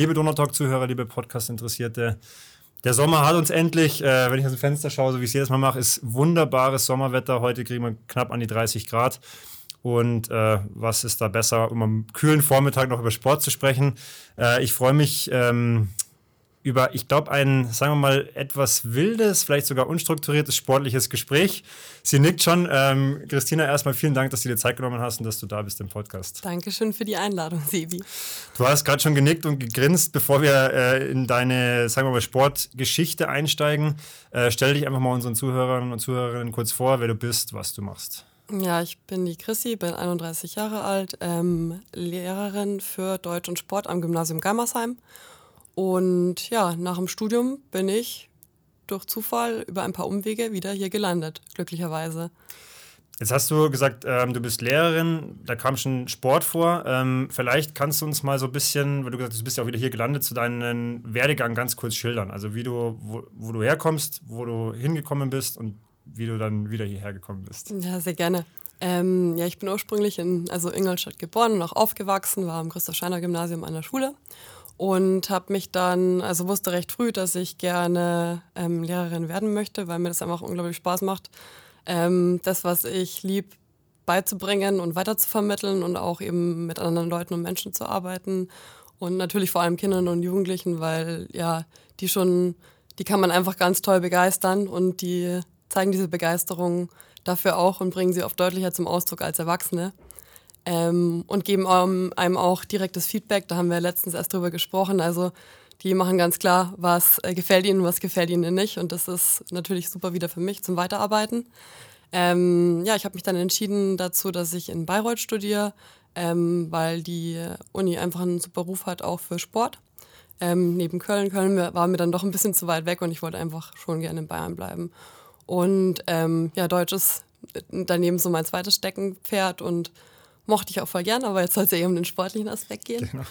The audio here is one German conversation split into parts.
Liebe Donautalk-Zuhörer, liebe Podcast-Interessierte, der Sommer hat uns endlich, äh, wenn ich aus dem Fenster schaue, so wie ich es jedes Mal mache, ist wunderbares Sommerwetter. Heute kriegen wir knapp an die 30 Grad. Und äh, was ist da besser, um am kühlen Vormittag noch über Sport zu sprechen? Äh, ich freue mich ähm, über, ich glaube, ein, sagen wir mal, etwas wildes, vielleicht sogar unstrukturiertes sportliches Gespräch. Sie nickt schon. Ähm, Christina, erstmal vielen Dank, dass du dir Zeit genommen hast und dass du da bist im Podcast. Dankeschön für die Einladung, Sebi. Du hast gerade schon genickt und gegrinst. Bevor wir äh, in deine, sagen wir mal, Sportgeschichte einsteigen, äh, stell dich einfach mal unseren Zuhörern und Zuhörerinnen kurz vor, wer du bist, was du machst. Ja, ich bin die Chrissy, bin 31 Jahre alt, ähm, Lehrerin für Deutsch und Sport am Gymnasium Gammersheim. Und ja, nach dem Studium bin ich durch Zufall über ein paar Umwege wieder hier gelandet, glücklicherweise. Jetzt hast du gesagt, ähm, du bist Lehrerin, da kam schon Sport vor. Ähm, vielleicht kannst du uns mal so ein bisschen, weil du gesagt hast, du bist ja auch wieder hier gelandet, zu deinem Werdegang ganz kurz schildern. Also wie du, wo, wo du herkommst, wo du hingekommen bist und wie du dann wieder hierher gekommen bist. Ja, sehr gerne. Ähm, ja, ich bin ursprünglich in also Ingolstadt geboren und auch aufgewachsen, war am Christoph Scheiner Gymnasium an der Schule und habe mich dann, also wusste recht früh, dass ich gerne ähm, Lehrerin werden möchte, weil mir das einfach unglaublich Spaß macht, ähm, das, was ich lieb, beizubringen und weiterzuvermitteln und auch eben mit anderen Leuten und Menschen zu arbeiten und natürlich vor allem Kindern und Jugendlichen, weil ja, die schon, die kann man einfach ganz toll begeistern und die zeigen diese Begeisterung dafür auch und bringen sie oft deutlicher zum Ausdruck als Erwachsene. Ähm, und geben einem auch direktes Feedback. Da haben wir letztens erst drüber gesprochen. Also die machen ganz klar, was äh, gefällt ihnen, was gefällt ihnen nicht. Und das ist natürlich super wieder für mich zum Weiterarbeiten. Ähm, ja, ich habe mich dann entschieden dazu, dass ich in Bayreuth studiere, ähm, weil die Uni einfach einen super Ruf hat, auch für Sport. Ähm, neben Köln. Köln war mir dann doch ein bisschen zu weit weg und ich wollte einfach schon gerne in Bayern bleiben. Und ähm, ja, Deutsch ist daneben so mein zweites Steckenpferd und mochte ich auch voll gern, aber jetzt soll es ja eben um den sportlichen Aspekt gehen. Genau.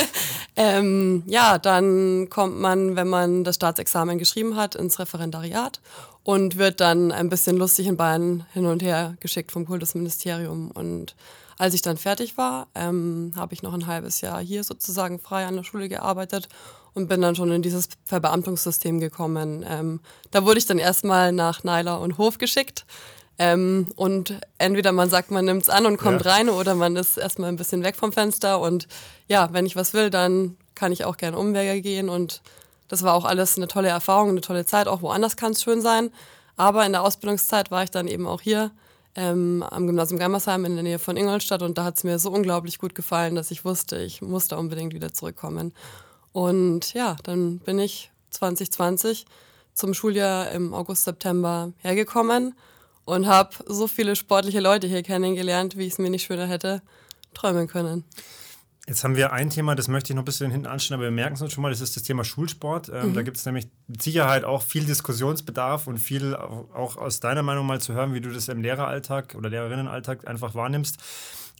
ähm, ja, dann kommt man, wenn man das Staatsexamen geschrieben hat, ins Referendariat und wird dann ein bisschen lustig in Bayern hin und her geschickt vom Kultusministerium. Und als ich dann fertig war, ähm, habe ich noch ein halbes Jahr hier sozusagen frei an der Schule gearbeitet und bin dann schon in dieses Verbeamtungssystem gekommen. Ähm, da wurde ich dann erstmal nach Neiler und Hof geschickt. Ähm, und entweder man sagt, man nimmt es an und kommt ja. rein oder man ist erstmal ein bisschen weg vom Fenster. Und ja, wenn ich was will, dann kann ich auch gerne Umwege gehen. Und das war auch alles eine tolle Erfahrung, eine tolle Zeit. Auch woanders kann es schön sein. Aber in der Ausbildungszeit war ich dann eben auch hier ähm, am Gymnasium Gammersheim in der Nähe von Ingolstadt. Und da hat es mir so unglaublich gut gefallen, dass ich wusste, ich muss da unbedingt wieder zurückkommen. Und ja, dann bin ich 2020 zum Schuljahr im August, September hergekommen und habe so viele sportliche Leute hier kennengelernt, wie ich es mir nicht schöner hätte träumen können. Jetzt haben wir ein Thema, das möchte ich noch ein bisschen hinten anstellen, aber wir merken es uns schon mal, das ist das Thema Schulsport. Ähm, mhm. Da gibt es nämlich mit Sicherheit auch viel Diskussionsbedarf und viel auch aus deiner Meinung mal zu hören, wie du das im Lehreralltag oder Lehrerinnenalltag einfach wahrnimmst.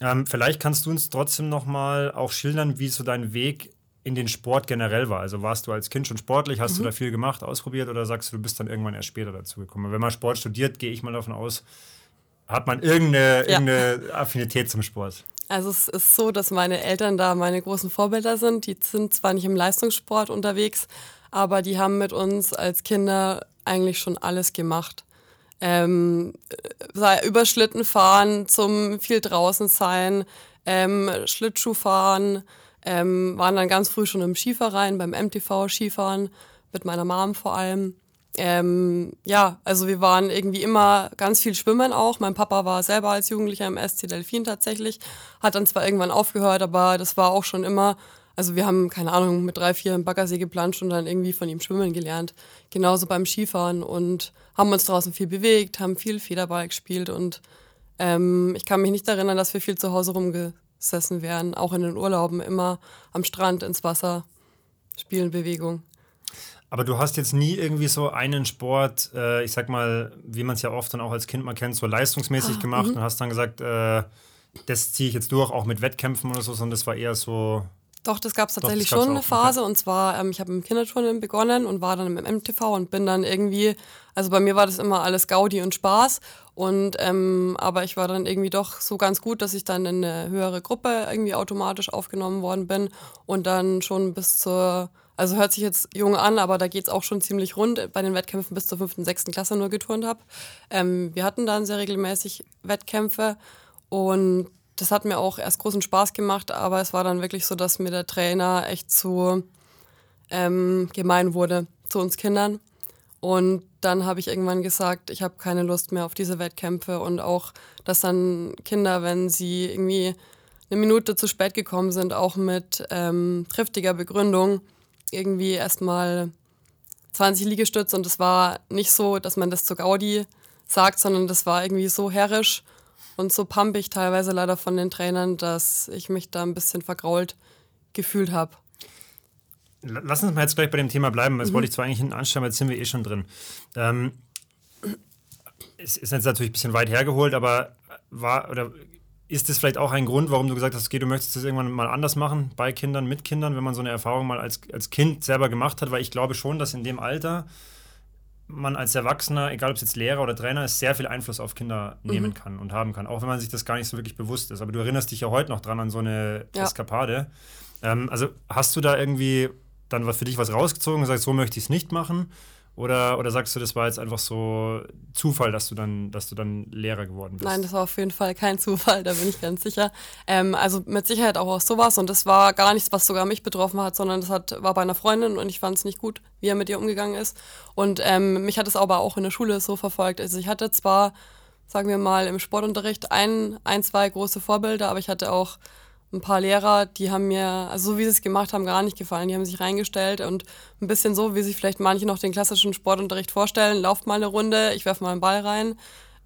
Ähm, vielleicht kannst du uns trotzdem noch mal auch schildern, wie so dein Weg in den Sport generell war. Also warst du als Kind schon sportlich, hast mhm. du da viel gemacht, ausprobiert oder sagst du, du bist dann irgendwann erst später dazu gekommen? Wenn man Sport studiert, gehe ich mal davon aus, hat man irgendeine, ja. irgendeine Affinität zum Sport. Also es ist so, dass meine Eltern da meine großen Vorbilder sind. Die sind zwar nicht im Leistungssport unterwegs, aber die haben mit uns als Kinder eigentlich schon alles gemacht. Ähm, sei über Schlitten fahren, zum viel draußen sein, ähm, Schlittschuh fahren, ähm, waren dann ganz früh schon im Skiverein, beim MTV Skifahren, mit meiner Mom vor allem. Ähm, ja, also wir waren irgendwie immer ganz viel schwimmen auch. Mein Papa war selber als Jugendlicher im SC Delfin tatsächlich, hat dann zwar irgendwann aufgehört, aber das war auch schon immer, also wir haben, keine Ahnung, mit drei, vier im Baggersee geplanscht und dann irgendwie von ihm schwimmen gelernt. Genauso beim Skifahren und haben uns draußen viel bewegt, haben viel Federball gespielt und ähm, ich kann mich nicht erinnern, dass wir viel zu Hause rumge gesessen wären, auch in den Urlauben immer am Strand, ins Wasser, spielen Bewegung. Aber du hast jetzt nie irgendwie so einen Sport, äh, ich sag mal, wie man es ja oft dann auch als Kind mal kennt, so leistungsmäßig ah, gemacht mhm. und hast dann gesagt, äh, das ziehe ich jetzt durch, auch mit Wettkämpfen oder so, sondern das war eher so Doch, das gab es tatsächlich Doch, schon eine Phase. Okay. Und zwar, ähm, ich habe im Kinderturnen begonnen und war dann im MTV und bin dann irgendwie, also bei mir war das immer alles Gaudi und Spaß. Und ähm, aber ich war dann irgendwie doch so ganz gut, dass ich dann in eine höhere Gruppe irgendwie automatisch aufgenommen worden bin und dann schon bis zur, also hört sich jetzt jung an, aber da geht es auch schon ziemlich rund bei den Wettkämpfen bis zur fünften, sechsten Klasse nur geturnt habe. Ähm, wir hatten dann sehr regelmäßig Wettkämpfe und das hat mir auch erst großen Spaß gemacht, aber es war dann wirklich so, dass mir der Trainer echt zu ähm, gemein wurde zu uns Kindern. Und dann habe ich irgendwann gesagt, ich habe keine Lust mehr auf diese Wettkämpfe und auch, dass dann Kinder, wenn sie irgendwie eine Minute zu spät gekommen sind, auch mit ähm, triftiger Begründung, irgendwie erstmal 20 Liegestütze und es war nicht so, dass man das zu Gaudi sagt, sondern das war irgendwie so herrisch und so pumpig teilweise leider von den Trainern, dass ich mich da ein bisschen vergrault gefühlt habe. Lass uns mal jetzt gleich bei dem Thema bleiben. Das mhm. wollte ich zwar eigentlich hinten anstellen, aber jetzt sind wir eh schon drin. Ähm, es ist jetzt natürlich ein bisschen weit hergeholt, aber war oder ist das vielleicht auch ein Grund, warum du gesagt hast, okay, du möchtest das irgendwann mal anders machen, bei Kindern, mit Kindern, wenn man so eine Erfahrung mal als, als Kind selber gemacht hat? Weil ich glaube schon, dass in dem Alter man als Erwachsener, egal ob es jetzt Lehrer oder Trainer ist, sehr viel Einfluss auf Kinder mhm. nehmen kann und haben kann, auch wenn man sich das gar nicht so wirklich bewusst ist. Aber du erinnerst dich ja heute noch dran an so eine ja. Eskapade. Ähm, also hast du da irgendwie dann für dich was rausgezogen und sagst, so möchte ich es nicht machen? Oder, oder sagst du, das war jetzt einfach so Zufall, dass du dann, dass du dann Lehrer geworden bist? Nein, das war auf jeden Fall kein Zufall, da bin ich ganz sicher. Ähm, also mit Sicherheit auch aus sowas und das war gar nichts, was sogar mich betroffen hat, sondern das hat, war bei einer Freundin und ich fand es nicht gut, wie er mit ihr umgegangen ist. Und ähm, mich hat es aber auch in der Schule so verfolgt. Also ich hatte zwar, sagen wir mal, im Sportunterricht ein, ein, zwei große Vorbilder, aber ich hatte auch ein paar Lehrer, die haben mir, also so wie sie es gemacht haben, gar nicht gefallen. Die haben sich reingestellt und ein bisschen so, wie sich vielleicht manche noch den klassischen Sportunterricht vorstellen, lauft mal eine Runde, ich werfe mal einen Ball rein.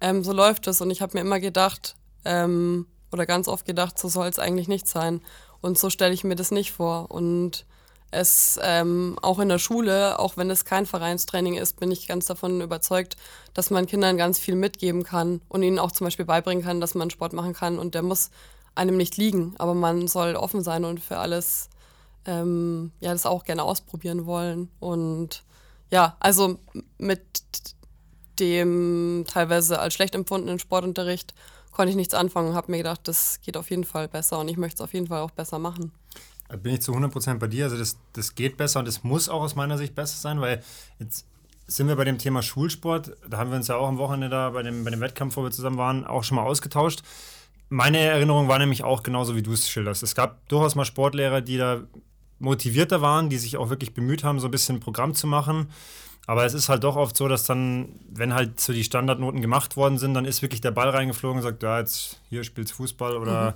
Ähm, so läuft es. Und ich habe mir immer gedacht, ähm, oder ganz oft gedacht, so soll es eigentlich nicht sein. Und so stelle ich mir das nicht vor. Und es ähm, auch in der Schule, auch wenn es kein Vereinstraining ist, bin ich ganz davon überzeugt, dass man Kindern ganz viel mitgeben kann und ihnen auch zum Beispiel beibringen kann, dass man Sport machen kann. Und der muss einem nicht liegen, aber man soll offen sein und für alles ähm, ja das auch gerne ausprobieren wollen. Und ja, also mit dem teilweise als schlecht empfundenen Sportunterricht konnte ich nichts anfangen und habe mir gedacht, das geht auf jeden Fall besser und ich möchte es auf jeden Fall auch besser machen. Bin ich zu 100% bei dir. Also das, das geht besser und es muss auch aus meiner Sicht besser sein, weil jetzt sind wir bei dem Thema Schulsport. Da haben wir uns ja auch am Wochenende da bei dem, bei dem Wettkampf, wo wir zusammen waren, auch schon mal ausgetauscht. Meine Erinnerung war nämlich auch genauso, wie du es schilderst. Es gab durchaus mal Sportlehrer, die da motivierter waren, die sich auch wirklich bemüht haben, so ein bisschen ein Programm zu machen. Aber es ist halt doch oft so, dass dann, wenn halt so die Standardnoten gemacht worden sind, dann ist wirklich der Ball reingeflogen und sagt, ja, jetzt hier spielst Fußball oder mhm.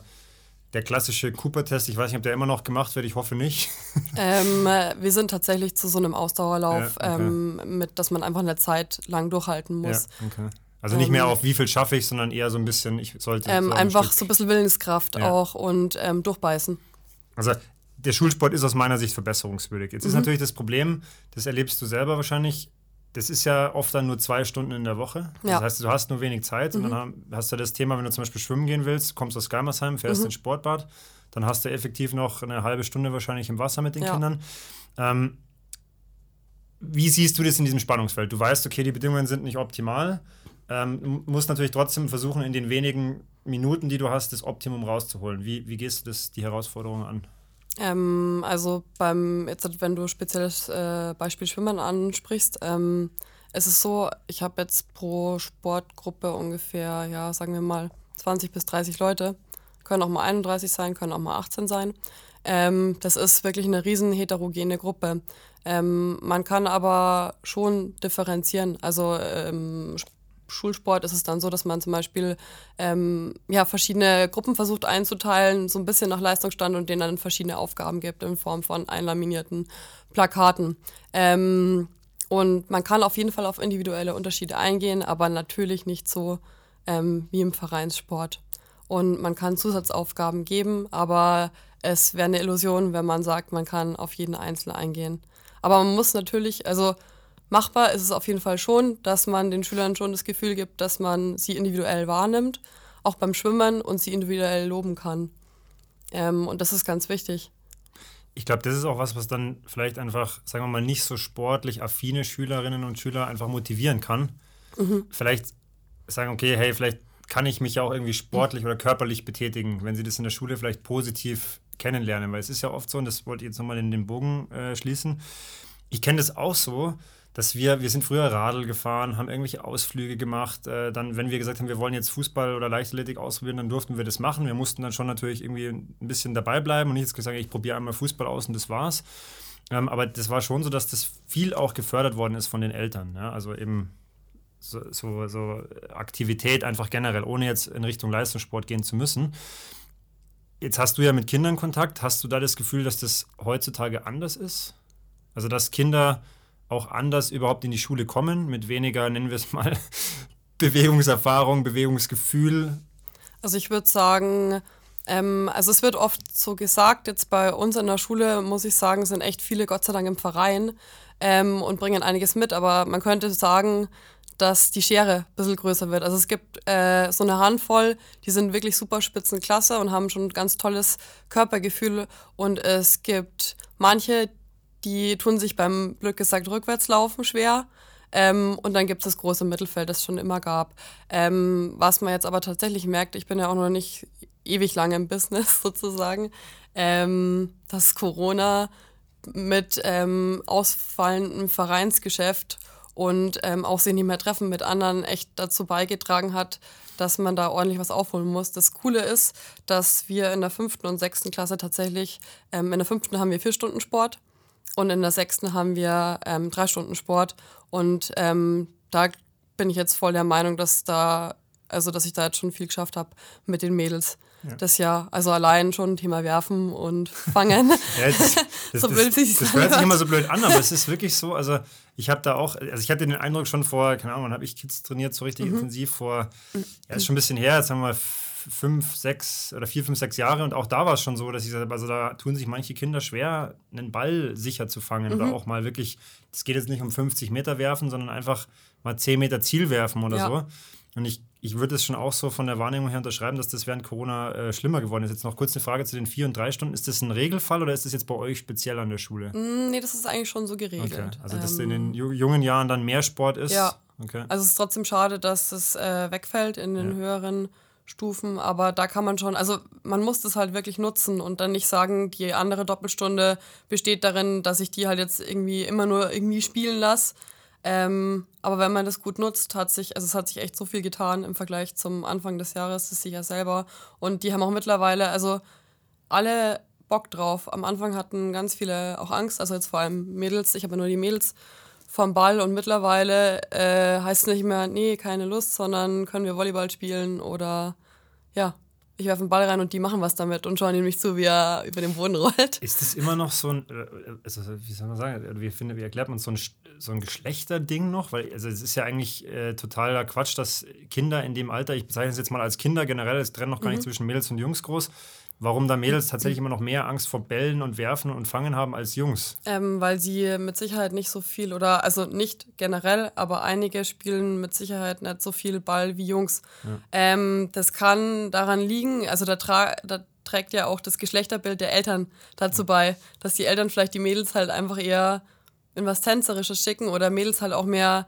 der klassische Cooper-Test. Ich weiß nicht, ob der immer noch gemacht wird, ich hoffe nicht. Ähm, äh, wir sind tatsächlich zu so einem Ausdauerlauf, ja, okay. ähm, mit, dass man einfach eine Zeit lang durchhalten muss. Ja, okay. Also nicht mehr ähm, auf wie viel schaffe ich, sondern eher so ein bisschen, ich sollte. Ähm, so ein einfach Stück so ein bisschen Willenskraft ja. auch und ähm, durchbeißen. Also der Schulsport ist aus meiner Sicht verbesserungswürdig. Jetzt mhm. ist natürlich das Problem, das erlebst du selber wahrscheinlich, das ist ja oft dann nur zwei Stunden in der Woche. Ja. Das heißt, du hast nur wenig Zeit mhm. und dann hast du das Thema, wenn du zum Beispiel schwimmen gehen willst, kommst aus Geimersheim, fährst mhm. ins Sportbad, dann hast du effektiv noch eine halbe Stunde wahrscheinlich im Wasser mit den ja. Kindern. Ähm, wie siehst du das in diesem Spannungsfeld? Du weißt, okay, die Bedingungen sind nicht optimal. Ähm, musst natürlich trotzdem versuchen, in den wenigen Minuten, die du hast, das Optimum rauszuholen. Wie, wie gehst du das, die Herausforderung an? Ähm, also beim, jetzt wenn du spezielles äh, Beispiel Schwimmen ansprichst, ähm, es ist so, ich habe jetzt pro Sportgruppe ungefähr, ja, sagen wir mal 20 bis 30 Leute. Können auch mal 31 sein, können auch mal 18 sein. Ähm, das ist wirklich eine riesen heterogene Gruppe. Ähm, man kann aber schon differenzieren. Also ähm, Schulsport ist es dann so, dass man zum Beispiel ähm, ja, verschiedene Gruppen versucht einzuteilen, so ein bisschen nach Leistungsstand und denen dann verschiedene Aufgaben gibt in Form von einlaminierten Plakaten. Ähm, und man kann auf jeden Fall auf individuelle Unterschiede eingehen, aber natürlich nicht so ähm, wie im Vereinssport. Und man kann Zusatzaufgaben geben, aber es wäre eine Illusion, wenn man sagt, man kann auf jeden Einzelnen eingehen. Aber man muss natürlich, also Machbar ist es auf jeden Fall schon, dass man den Schülern schon das Gefühl gibt, dass man sie individuell wahrnimmt, auch beim Schwimmen und sie individuell loben kann. Ähm, und das ist ganz wichtig. ich glaube, das ist auch was, was dann vielleicht einfach, sagen wir mal, nicht so sportlich affine Schülerinnen und Schüler einfach motivieren kann. Mhm. Vielleicht sagen, okay, hey, vielleicht kann ich mich ja auch irgendwie sportlich oder körperlich betätigen, wenn sie das in der Schule vielleicht positiv kennenlernen. Weil es ist ja oft so, und das wollte ich jetzt nochmal in den Bogen äh, schließen, ich kenne das auch so, dass wir, wir sind früher Radl gefahren, haben irgendwelche Ausflüge gemacht. Äh, dann, wenn wir gesagt haben, wir wollen jetzt Fußball oder Leichtathletik ausprobieren, dann durften wir das machen. Wir mussten dann schon natürlich irgendwie ein bisschen dabei bleiben und nicht jetzt gesagt, ich probiere einmal Fußball aus und das war's. Ähm, aber das war schon so, dass das viel auch gefördert worden ist von den Eltern. Ja? Also eben so, so, so Aktivität einfach generell, ohne jetzt in Richtung Leistungssport gehen zu müssen. Jetzt hast du ja mit Kindern Kontakt. Hast du da das Gefühl, dass das heutzutage anders ist? Also, dass Kinder auch anders überhaupt in die Schule kommen, mit weniger, nennen wir es mal, Bewegungserfahrung, Bewegungsgefühl? Also ich würde sagen, ähm, also es wird oft so gesagt, jetzt bei uns in der Schule, muss ich sagen, sind echt viele Gott sei Dank im Verein ähm, und bringen einiges mit, aber man könnte sagen, dass die Schere ein bisschen größer wird. Also es gibt äh, so eine Handvoll, die sind wirklich super spitzenklasse und haben schon ein ganz tolles Körpergefühl und es gibt manche, die tun sich beim Glück gesagt Rückwärtslaufen schwer. Ähm, und dann gibt es das große Mittelfeld, das es schon immer gab. Ähm, was man jetzt aber tatsächlich merkt, ich bin ja auch noch nicht ewig lange im Business sozusagen, ähm, dass Corona mit ähm, ausfallendem Vereinsgeschäft und ähm, auch sich nicht mehr treffen mit anderen echt dazu beigetragen hat, dass man da ordentlich was aufholen muss. Das Coole ist, dass wir in der fünften und sechsten Klasse tatsächlich, ähm, in der fünften haben wir vier Stunden Sport und in der sechsten haben wir ähm, drei Stunden Sport. Und ähm, da bin ich jetzt voll der Meinung, dass da, also dass ich da jetzt schon viel geschafft habe mit den Mädels. Ja. Das Jahr, also allein schon Thema Werfen und Fangen. ja, das, das, so blöd das, das hört sich immer so blöd an, aber es ist wirklich so, also ich habe da auch, also ich hatte den Eindruck schon vor, keine Ahnung, wann habe ich Kids trainiert, so richtig mhm. intensiv vor, ja, ist schon ein bisschen her, jetzt haben wir fünf, sechs oder vier, fünf, sechs Jahre und auch da war es schon so, dass ich gesagt habe, also da tun sich manche Kinder schwer, einen Ball sicher zu fangen mhm. oder auch mal wirklich, es geht jetzt nicht um 50 Meter werfen, sondern einfach mal 10 Meter Ziel werfen oder ja. so. Und ich, ich würde es schon auch so von der Wahrnehmung her unterschreiben, dass das während Corona äh, schlimmer geworden ist. Jetzt noch kurz eine Frage zu den vier und drei Stunden. Ist das ein Regelfall oder ist das jetzt bei euch speziell an der Schule? Mm, nee, das ist eigentlich schon so geregelt. Okay. Also, dass ähm, in den jungen Jahren dann mehr Sport ist? Ja. Okay. Also, es ist trotzdem schade, dass es äh, wegfällt in den ja. höheren Stufen, aber da kann man schon, also man muss das halt wirklich nutzen und dann nicht sagen, die andere Doppelstunde besteht darin, dass ich die halt jetzt irgendwie immer nur irgendwie spielen lasse. Ähm, aber wenn man das gut nutzt, hat sich, also es hat sich echt so viel getan im Vergleich zum Anfang des Jahres, das sehe ich ja selber. Und die haben auch mittlerweile, also alle Bock drauf. Am Anfang hatten ganz viele auch Angst, also jetzt vor allem Mädels, ich habe ja nur die Mädels vom Ball und mittlerweile äh, heißt es nicht mehr, nee, keine Lust, sondern können wir Volleyball spielen oder ja, ich werfe einen Ball rein und die machen was damit und schauen nämlich zu, wie er über den Boden rollt. Ist das immer noch so ein, äh, also wie soll man sagen, wie, finde, wie erklärt man so ein, so ein Geschlechterding noch? Weil also es ist ja eigentlich äh, totaler Quatsch, dass Kinder in dem Alter, ich bezeichne es jetzt mal als Kinder generell, es trennen noch gar mhm. nicht zwischen Mädels und Jungs groß, warum da Mädels tatsächlich immer noch mehr Angst vor Bällen und Werfen und Fangen haben als Jungs. Ähm, weil sie mit Sicherheit nicht so viel oder also nicht generell, aber einige spielen mit Sicherheit nicht so viel Ball wie Jungs. Ja. Ähm, das kann daran liegen, also da, da trägt ja auch das Geschlechterbild der Eltern dazu bei, dass die Eltern vielleicht die Mädels halt einfach eher in was Tänzerisches schicken oder Mädels halt auch mehr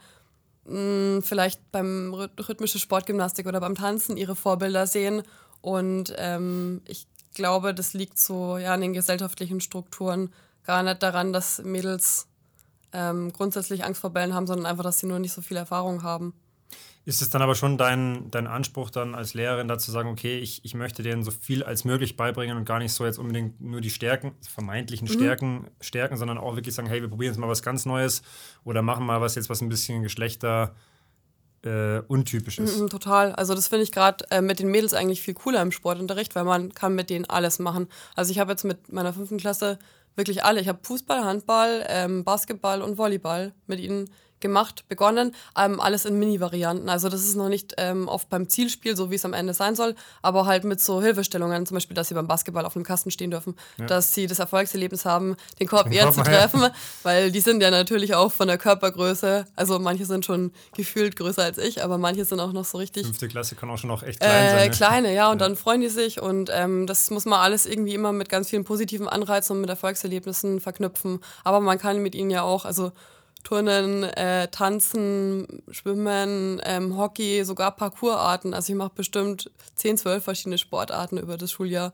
mh, hm, vielleicht beim rhythmischen Sportgymnastik oder beim Tanzen ihre Vorbilder sehen. Und ähm, ich glaube, das liegt so ja, an den gesellschaftlichen Strukturen gar nicht daran, dass Mädels ähm, grundsätzlich Angst vor Bällen haben, sondern einfach, dass sie nur nicht so viel Erfahrung haben. Ist es dann aber schon dein, dein Anspruch dann als Lehrerin dazu sagen, okay, ich, ich möchte denen so viel als möglich beibringen und gar nicht so jetzt unbedingt nur die Stärken, vermeintlichen mhm. Stärken, stärken, sondern auch wirklich sagen, hey, wir probieren jetzt mal was ganz Neues oder machen mal was jetzt, was ein bisschen Geschlechter äh, untypisch ist. Mhm, total. Also das finde ich gerade äh, mit den Mädels eigentlich viel cooler im Sportunterricht, weil man kann mit denen alles machen. Also ich habe jetzt mit meiner fünften Klasse wirklich alle. Ich habe Fußball, Handball, ähm, Basketball und Volleyball mit ihnen gemacht, begonnen, ähm, alles in Mini-Varianten. Also das ist noch nicht ähm, oft beim Zielspiel, so wie es am Ende sein soll, aber halt mit so Hilfestellungen, zum Beispiel, dass sie beim Basketball auf einem Kasten stehen dürfen, ja. dass sie das Erfolgserlebnis haben, den Korb den eher Korb zu treffen, ja. weil die sind ja natürlich auch von der Körpergröße, also manche sind schon gefühlt größer als ich, aber manche sind auch noch so richtig... Fünfte Klasse kann auch schon noch echt klein äh, sein. Ne? Kleine, ja, und ja. dann freuen die sich und ähm, das muss man alles irgendwie immer mit ganz vielen positiven Anreizen und mit Erfolgserlebnissen verknüpfen, aber man kann mit ihnen ja auch, also Turnen, äh, Tanzen, Schwimmen, ähm, Hockey, sogar Parkourarten. Also ich mache bestimmt 10, 12 verschiedene Sportarten über das Schuljahr.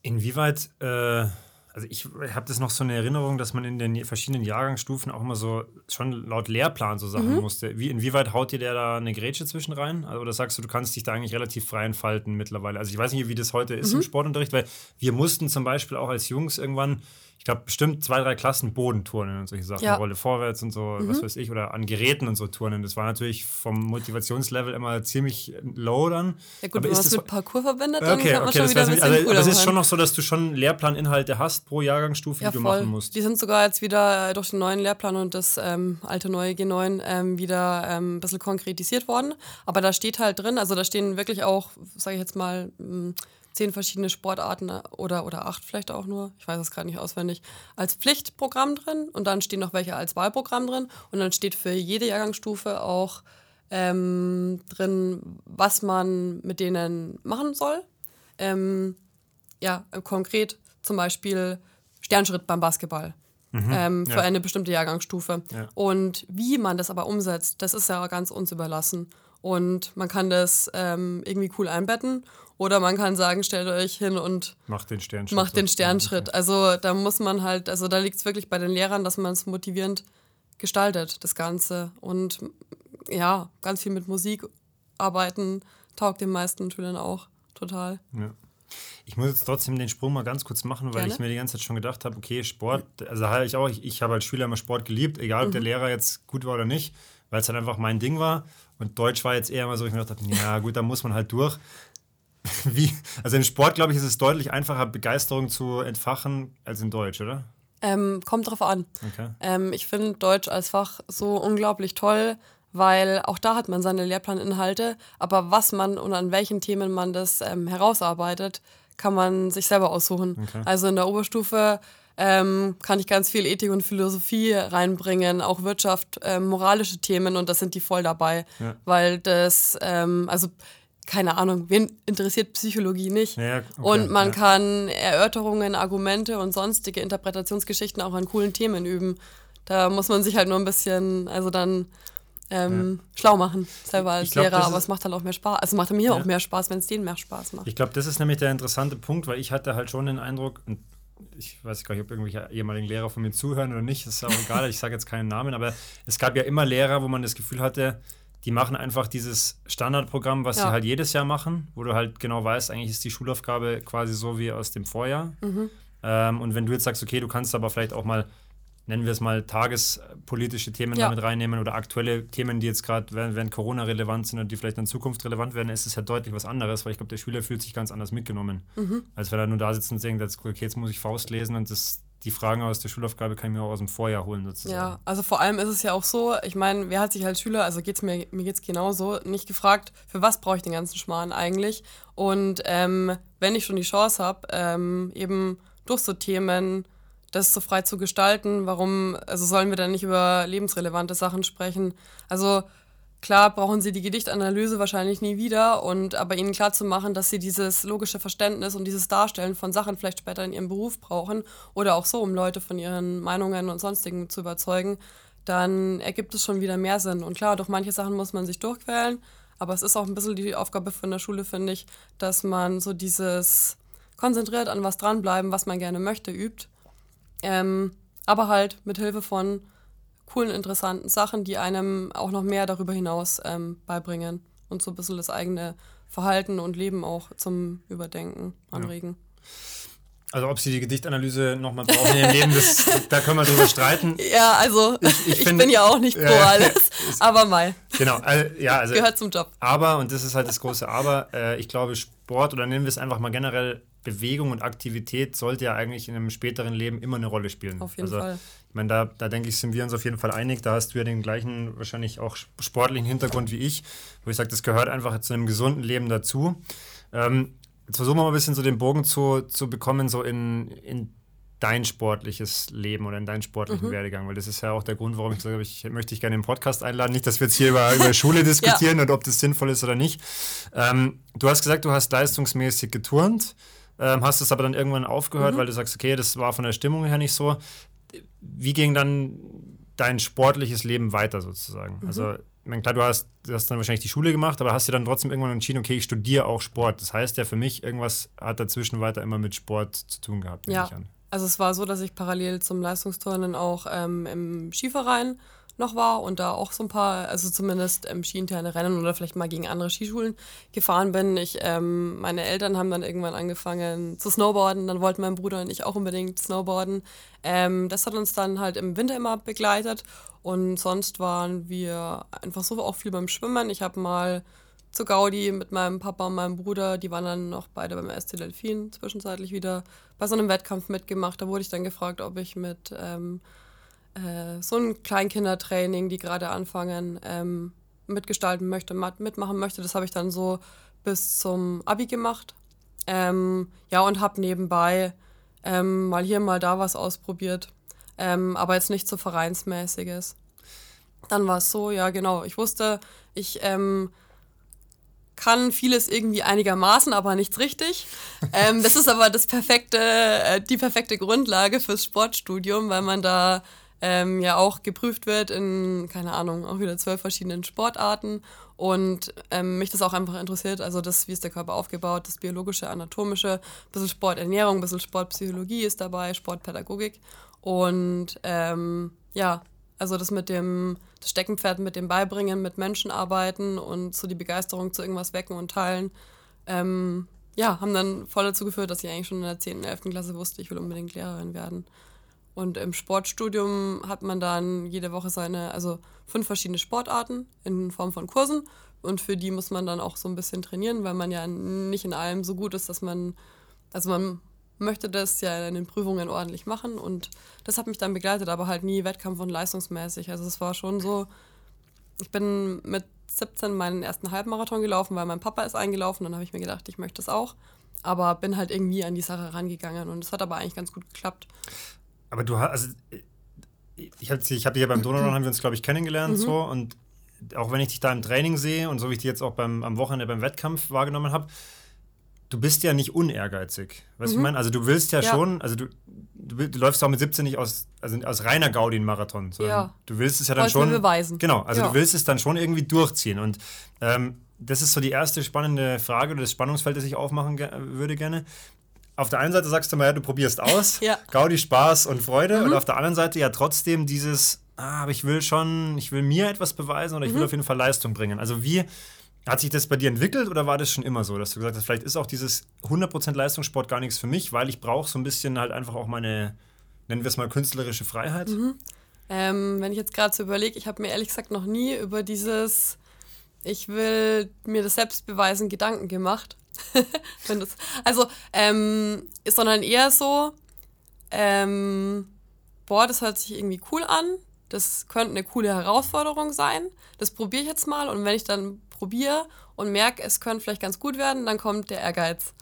Inwieweit, äh, also ich habe das noch so eine Erinnerung, dass man in den verschiedenen Jahrgangsstufen auch immer so schon laut Lehrplan so Sachen mhm. musste. Wie, inwieweit haut dir der da eine Grätsche zwischen rein? Also, oder sagst du, du kannst dich da eigentlich relativ frei entfalten mittlerweile? Also ich weiß nicht, wie das heute ist mhm. im Sportunterricht, weil wir mussten zum Beispiel auch als Jungs irgendwann ich glaube, bestimmt zwei, drei Klassen Bodenturnen und solche Sachen. Ja. Rolle vorwärts und so, mhm. was weiß ich, oder an Geräten und so Turnen. Das war natürlich vom Motivationslevel immer ziemlich low dann. Ja, gut, Aber wenn man es mit Parcours verbindet, dann okay, kann man okay, schon wieder ein also, Das ist schon noch so, dass du schon Lehrplaninhalte hast pro Jahrgangsstufe, ja, die du voll. machen musst. Die sind sogar jetzt wieder äh, durch den neuen Lehrplan und das ähm, alte neue G9 ähm, wieder ähm, ein bisschen konkretisiert worden. Aber da steht halt drin, also da stehen wirklich auch, sage ich jetzt mal, zehn verschiedene Sportarten äh, oder, oder acht vielleicht auch nur, ich weiß es gerade nicht auswendig, als Pflichtprogramm drin und dann stehen noch welche als Wahlprogramm drin und dann steht für jede Jahrgangsstufe auch ähm, drin, was man mit denen machen soll. Ähm, ja, konkret zum Beispiel Sternschritt beim Basketball. Mhm, ähm, für ja. eine bestimmte Jahrgangsstufe. Ja. Und wie man das aber umsetzt, das ist ja ganz uns überlassen. Und man kann das ähm, irgendwie cool einbetten oder man kann sagen, stellt euch hin und macht den Sternschritt. Macht den Sternschritt. Also da muss man halt, also da liegt es wirklich bei den Lehrern, dass man es motivierend gestaltet, das Ganze. Und ja, ganz viel mit Musik arbeiten taugt den meisten Schülern auch total. Ja. Ich muss jetzt trotzdem den Sprung mal ganz kurz machen, weil Gerne. ich mir die ganze Zeit schon gedacht habe, okay, Sport, also halt ich auch, ich, ich habe als Schüler immer Sport geliebt, egal ob mhm. der Lehrer jetzt gut war oder nicht, weil es halt einfach mein Ding war. Und Deutsch war jetzt eher mal so, ich mir gedacht habe, ja gut, da muss man halt durch. Wie, also im Sport, glaube ich, ist es deutlich einfacher, Begeisterung zu entfachen als in Deutsch, oder? Ähm, kommt drauf an. Okay. Ähm, ich finde Deutsch als Fach so unglaublich toll, weil auch da hat man seine Lehrplaninhalte, aber was man und an welchen Themen man das ähm, herausarbeitet, kann man sich selber aussuchen. Okay. Also in der Oberstufe ähm, kann ich ganz viel Ethik und Philosophie reinbringen, auch Wirtschaft, ähm, moralische Themen und das sind die voll dabei, ja. weil das, ähm, also keine Ahnung, wen interessiert Psychologie nicht? Ja, okay, und man ja. kann Erörterungen, Argumente und sonstige Interpretationsgeschichten auch an coolen Themen üben. Da muss man sich halt nur ein bisschen, also dann ähm, ja. schlau machen, selber als glaub, Lehrer, aber es macht halt auch mehr Spaß. Also macht mir auch mehr Spaß, wenn es denen mehr Spaß macht. Ich glaube, das ist nämlich der interessante Punkt, weil ich hatte halt schon den Eindruck, ich weiß gar nicht, ob irgendwelche ehemaligen Lehrer von mir zuhören oder nicht, das ist auch egal, ich sage jetzt keinen Namen, aber es gab ja immer Lehrer, wo man das Gefühl hatte, die machen einfach dieses Standardprogramm, was ja. sie halt jedes Jahr machen, wo du halt genau weißt, eigentlich ist die Schulaufgabe quasi so wie aus dem Vorjahr. Mhm. Ähm, und wenn du jetzt sagst, okay, du kannst aber vielleicht auch mal, nennen wir es mal, tagespolitische Themen ja. damit reinnehmen oder aktuelle Themen, die jetzt gerade während, während, Corona relevant sind und die vielleicht in Zukunft relevant werden, ist es halt deutlich was anderes, weil ich glaube, der Schüler fühlt sich ganz anders mitgenommen. Mhm. Als wenn er nur da sitzt und denkt, okay, jetzt muss ich Faust lesen und das die Fragen aus der Schulaufgabe kann ich mir auch aus dem Vorjahr holen sozusagen. Ja, also vor allem ist es ja auch so, ich meine, wer hat sich als Schüler, also geht's mir, mir geht es genauso, nicht gefragt, für was brauche ich den ganzen Schmarrn eigentlich? Und ähm, wenn ich schon die Chance habe, ähm, eben durch so Themen das so frei zu gestalten, warum, also sollen wir dann nicht über lebensrelevante Sachen sprechen? Also Klar brauchen sie die Gedichtanalyse wahrscheinlich nie wieder und aber ihnen klar zu machen, dass sie dieses logische Verständnis und dieses Darstellen von Sachen vielleicht später in ihrem Beruf brauchen oder auch so, um Leute von ihren Meinungen und sonstigen zu überzeugen, dann ergibt es schon wieder mehr Sinn. Und klar, durch manche Sachen muss man sich durchquälen, aber es ist auch ein bisschen die Aufgabe von der Schule, finde ich, dass man so dieses konzentriert an was dranbleiben, was man gerne möchte, übt. Ähm, aber halt mit Hilfe von coolen, interessanten Sachen, die einem auch noch mehr darüber hinaus ähm, beibringen und so ein bisschen das eigene Verhalten und Leben auch zum Überdenken anregen. Ja. Also ob sie die Gedichtanalyse nochmal brauchen in ihrem Leben, das, da können wir drüber streiten. Ja, also ich, ich, ich find, bin ja auch nicht pro äh, alles, aber mal. Genau, also, ja, also, gehört zum Job. Aber, und das ist halt das große Aber, äh, ich glaube Sport oder nennen wir es einfach mal generell Bewegung und Aktivität sollte ja eigentlich in einem späteren Leben immer eine Rolle spielen. Auf jeden also, Fall. Ich meine, da, da denke ich, sind wir uns auf jeden Fall einig. Da hast du ja den gleichen, wahrscheinlich auch sportlichen Hintergrund wie ich, wo ich sage, das gehört einfach zu einem gesunden Leben dazu. Ähm, jetzt versuchen wir mal ein bisschen so den Bogen zu, zu bekommen, so in, in dein sportliches Leben oder in deinen sportlichen mhm. Werdegang? Weil das ist ja auch der Grund, warum ich gesagt habe, ich möchte dich gerne im Podcast einladen. Nicht, dass wir jetzt hier über, über Schule diskutieren ja. und ob das sinnvoll ist oder nicht. Ähm, du hast gesagt, du hast leistungsmäßig geturnt, ähm, hast es aber dann irgendwann aufgehört, mhm. weil du sagst, okay, das war von der Stimmung her nicht so. Wie ging dann dein sportliches Leben weiter sozusagen? Mhm. Also meine, klar, du hast, du hast dann wahrscheinlich die Schule gemacht, aber hast dir dann trotzdem irgendwann entschieden, okay, ich studiere auch Sport. Das heißt ja für mich, irgendwas hat dazwischen weiter immer mit Sport zu tun gehabt. Ja. Also es war so, dass ich parallel zum Leistungsturnen auch ähm, im Skiverein noch war und da auch so ein paar, also zumindest ähm, skiinterne Rennen oder vielleicht mal gegen andere Skischulen gefahren bin. Ich, ähm, meine Eltern haben dann irgendwann angefangen zu snowboarden, dann wollten mein Bruder und ich auch unbedingt snowboarden. Ähm, das hat uns dann halt im Winter immer begleitet und sonst waren wir einfach so auch viel beim Schwimmen. Ich habe mal zu Gaudi mit meinem Papa und meinem Bruder. Die waren dann noch beide beim ST Delfin zwischenzeitlich wieder bei so einem Wettkampf mitgemacht. Da wurde ich dann gefragt, ob ich mit ähm, äh, so einem Kleinkindertraining, die gerade anfangen, ähm, mitgestalten möchte, mitmachen möchte. Das habe ich dann so bis zum Abi gemacht. Ähm, ja, und habe nebenbei ähm, mal hier, mal da was ausprobiert. Ähm, aber jetzt nicht so vereinsmäßiges. Dann war es so, ja genau, ich wusste, ich ähm, kann vieles irgendwie einigermaßen, aber nichts richtig. ähm, das ist aber das perfekte, äh, die perfekte Grundlage fürs Sportstudium, weil man da ähm, ja auch geprüft wird in, keine Ahnung, auch wieder zwölf verschiedenen Sportarten und ähm, mich das auch einfach interessiert. Also das, wie ist der Körper aufgebaut, das biologische, anatomische, ein bisschen Sporternährung, ein bisschen Sportpsychologie ist dabei, Sportpädagogik und ähm, ja, also das mit dem das Steckenpferd mit dem Beibringen, mit Menschen arbeiten und so die Begeisterung zu irgendwas wecken und teilen, ähm, ja, haben dann voll dazu geführt, dass ich eigentlich schon in der 10., 11. Klasse wusste, ich will unbedingt Lehrerin werden. Und im Sportstudium hat man dann jede Woche seine, also fünf verschiedene Sportarten in Form von Kursen. Und für die muss man dann auch so ein bisschen trainieren, weil man ja nicht in allem so gut ist, dass man, also man möchte das ja in den Prüfungen ordentlich machen und das hat mich dann begleitet, aber halt nie wettkampf- und leistungsmäßig. Also es war schon so, ich bin mit 17 meinen ersten Halbmarathon gelaufen, weil mein Papa ist eingelaufen, dann habe ich mir gedacht, ich möchte es auch, aber bin halt irgendwie an die Sache rangegangen und es hat aber eigentlich ganz gut geklappt. Aber du hast, also ich habe hab dich ja beim Donauron, haben wir uns glaube ich kennengelernt mhm. so und auch wenn ich dich da im Training sehe und so wie ich dich jetzt auch beim, am Wochenende beim Wettkampf wahrgenommen habe, du bist ja nicht unehrgeizig. Weißt du, mhm. ich meine? Also du willst ja, ja, schon, also du, du, du, läufst auch mit 17 nicht aus, also aus reiner Gaudi einen Marathon, sondern ja. du willst es ja dann schon. beweisen. Genau, also ja. du willst es dann schon irgendwie durchziehen. Und ähm, das ist so die erste spannende Frage oder das Spannungsfeld, das ich aufmachen würde gerne. Auf der einen Seite sagst du mal, ja, du probierst aus, ja. Gaudi, Spaß und Freude. Mhm. Und auf der anderen Seite ja trotzdem dieses, ah, aber ich will schon, ich will mir etwas beweisen oder ich mhm. will auf jeden Fall Leistung bringen. Also wie hat sich das bei dir entwickelt oder war das schon immer so, dass du gesagt hast, vielleicht ist auch dieses 100% Leistungssport gar nichts für mich, weil ich brauche so ein bisschen halt einfach auch meine, nennen wir es mal, künstlerische Freiheit? Mhm. Ähm, wenn ich jetzt gerade so überlege, ich habe mir ehrlich gesagt noch nie über dieses, ich will mir das selbst beweisen, Gedanken gemacht. also, ähm, ist sondern eher so, ähm, boah, das hört sich irgendwie cool an, das könnte eine coole Herausforderung sein, das probiere ich jetzt mal und wenn ich dann probiere und merke, es könnte vielleicht ganz gut werden, dann kommt der Ehrgeiz.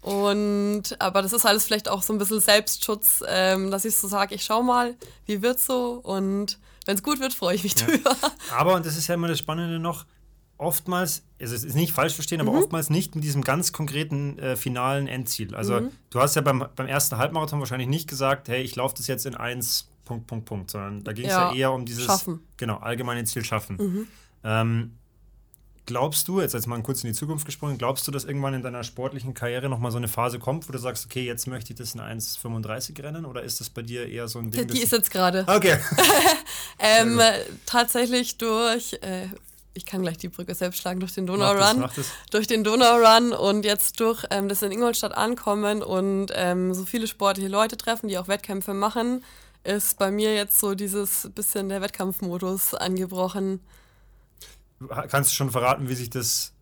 Und aber das ist alles vielleicht auch so ein bisschen Selbstschutz, ähm, dass ich so sage, ich schau mal, wie wird's so und wenn es gut wird, freue ich mich ja. drüber. Aber, und das ist ja immer das Spannende noch, oftmals, also es ist nicht falsch verstehen, aber mhm. oftmals nicht mit diesem ganz konkreten äh, finalen Endziel. Also mhm. du hast ja beim, beim ersten Halbmarathon wahrscheinlich nicht gesagt, hey, ich laufe das jetzt in eins, Punkt, Punkt, Punkt, sondern da ging es ja. ja. eher um dieses Schaffen. Genau, allgemeine Ziel schaffen. Mhm. Ähm, Glaubst du, jetzt als mal kurz in die Zukunft gesprungen, glaubst du, dass irgendwann in deiner sportlichen Karriere nochmal so eine Phase kommt, wo du sagst, okay, jetzt möchte ich das in 1,35 rennen? Oder ist das bei dir eher so ein Ding? Die ist jetzt gerade. Okay. ähm, tatsächlich durch, äh, ich kann gleich die Brücke selbst schlagen, durch den Donau-Run. Durch den Donau-Run und jetzt durch ähm, das in Ingolstadt ankommen und ähm, so viele sportliche Leute treffen, die auch Wettkämpfe machen, ist bei mir jetzt so dieses bisschen der Wettkampfmodus angebrochen. Kannst du schon verraten, wie sich das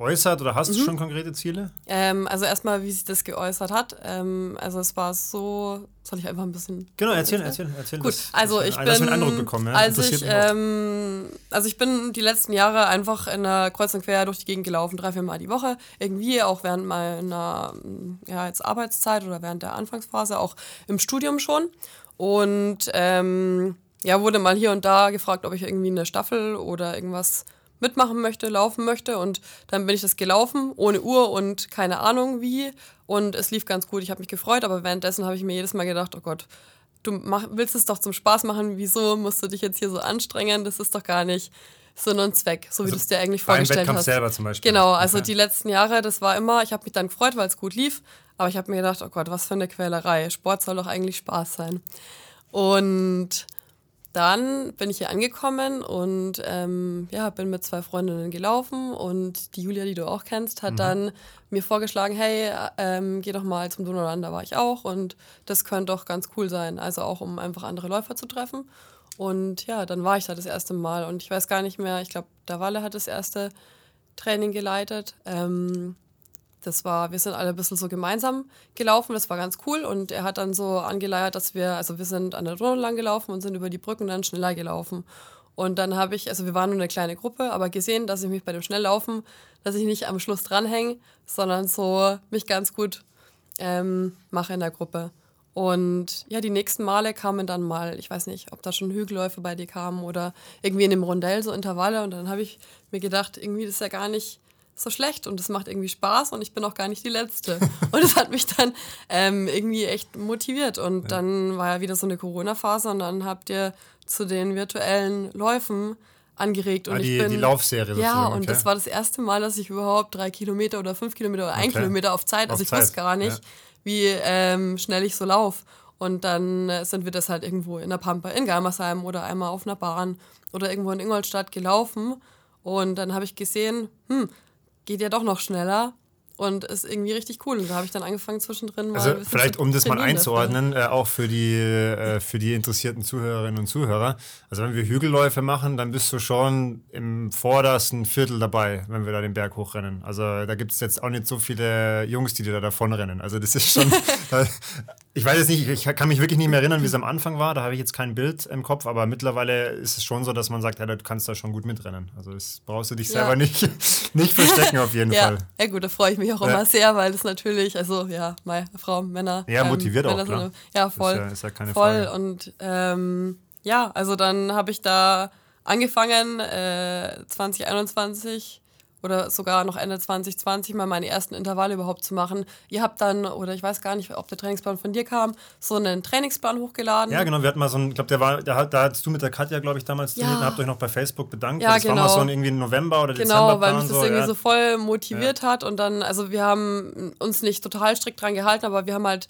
geäußert oder hast mhm. du schon konkrete Ziele? Ähm, also erstmal, wie sich das geäußert hat. Ähm, also es war so, soll ich einfach ein bisschen. Genau, erzählen, erzählen, erzählen. Gut, das, also ich bin. einen Eindruck bekommen, ja? als ich, ähm, also ich bin die letzten Jahre einfach in der Kreuz und Quer durch die Gegend gelaufen, drei, vier Mal die Woche. Irgendwie auch während meiner ja, jetzt Arbeitszeit oder während der Anfangsphase, auch im Studium schon. Und ähm, ja, wurde mal hier und da gefragt, ob ich irgendwie eine Staffel oder irgendwas mitmachen möchte, laufen möchte. Und dann bin ich das gelaufen, ohne Uhr und keine Ahnung wie. Und es lief ganz gut. Ich habe mich gefreut, aber währenddessen habe ich mir jedes Mal gedacht, oh Gott, du mach, willst es doch zum Spaß machen. Wieso musst du dich jetzt hier so anstrengen? Das ist doch gar nicht so ein Zweck, so wie also du es dir eigentlich vorgestellt hast. selber zum Beispiel. Genau, also okay. die letzten Jahre, das war immer, ich habe mich dann gefreut, weil es gut lief. Aber ich habe mir gedacht, oh Gott, was für eine Quälerei. Sport soll doch eigentlich Spaß sein. Und dann bin ich hier angekommen und ähm, ja, bin mit zwei Freundinnen gelaufen und die Julia, die du auch kennst, hat mhm. dann mir vorgeschlagen, hey, ähm, geh doch mal zum Donauland, da war ich auch und das könnte doch ganz cool sein, also auch um einfach andere Läufer zu treffen. Und ja, dann war ich da das erste Mal und ich weiß gar nicht mehr, ich glaube, der Walle hat das erste Training geleitet. Ähm, das war, wir sind alle ein bisschen so gemeinsam gelaufen, das war ganz cool und er hat dann so angeleiert, dass wir, also wir sind an der Donau lang gelaufen und sind über die Brücken dann schneller gelaufen. Und dann habe ich, also wir waren nur eine kleine Gruppe, aber gesehen, dass ich mich bei dem Schnelllaufen, dass ich nicht am Schluss dranhänge, sondern so mich ganz gut ähm, mache in der Gruppe. Und ja, die nächsten Male kamen dann mal, ich weiß nicht, ob da schon Hügelläufe bei dir kamen oder irgendwie in dem Rondell so Intervalle. Und dann habe ich mir gedacht, irgendwie das ist ja gar nicht so schlecht und es macht irgendwie Spaß und ich bin auch gar nicht die Letzte. und es hat mich dann ähm, irgendwie echt motiviert. Und ja. dann war ja wieder so eine Corona-Phase und dann habt ihr zu den virtuellen Läufen angeregt. Und ah, die, ich bin, die Laufserie Ja, und okay. das war das erste Mal, dass ich überhaupt drei Kilometer oder fünf Kilometer oder ein okay. Kilometer auf Zeit, also auf ich Zeit. wusste gar nicht, ja. wie ähm, schnell ich so laufe. Und dann äh, sind wir das halt irgendwo in der Pampa in Galmersheim oder einmal auf einer Bahn oder irgendwo in Ingolstadt gelaufen. Und dann habe ich gesehen, hm, geht ja doch noch schneller und ist irgendwie richtig cool. Und da habe ich dann angefangen zwischendrin mal. Also vielleicht um das mal einzuordnen, äh, auch für die, äh, für die interessierten Zuhörerinnen und Zuhörer. Also wenn wir Hügelläufe machen, dann bist du schon im vordersten Viertel dabei, wenn wir da den Berg hochrennen. Also da gibt es jetzt auch nicht so viele Jungs, die da davonrennen. Also das ist schon. ich weiß jetzt nicht, ich kann mich wirklich nicht mehr erinnern, wie es am Anfang war. Da habe ich jetzt kein Bild im Kopf, aber mittlerweile ist es schon so, dass man sagt, ja, du kannst da schon gut mitrennen. Also das brauchst du dich selber ja. nicht, nicht verstecken auf jeden ja. Fall. Ja gut, da freue ich mich auch immer sehr, weil das natürlich, also ja, meine Frau, Männer. Ja, motiviert ähm, auch, klar. Ja, voll. Ist ja, ist ja keine voll. Frage. Und ähm, ja, also dann habe ich da angefangen, äh, 2021 oder sogar noch Ende 2020 mal meine ersten Intervalle überhaupt zu machen. Ihr habt dann, oder ich weiß gar nicht, ob der Trainingsplan von dir kam, so einen Trainingsplan hochgeladen. Ja, genau, wir hatten mal so einen, ich glaube, der war, da, da hattest du mit der Katja, glaube ich, damals ja. trainiert und habt euch noch bei Facebook bedankt. Ja, das genau. war mal so ein irgendwie November oder Dezember. Genau, weil mich das so, irgendwie ja. so voll motiviert ja. hat und dann, also wir haben uns nicht total strikt dran gehalten, aber wir haben halt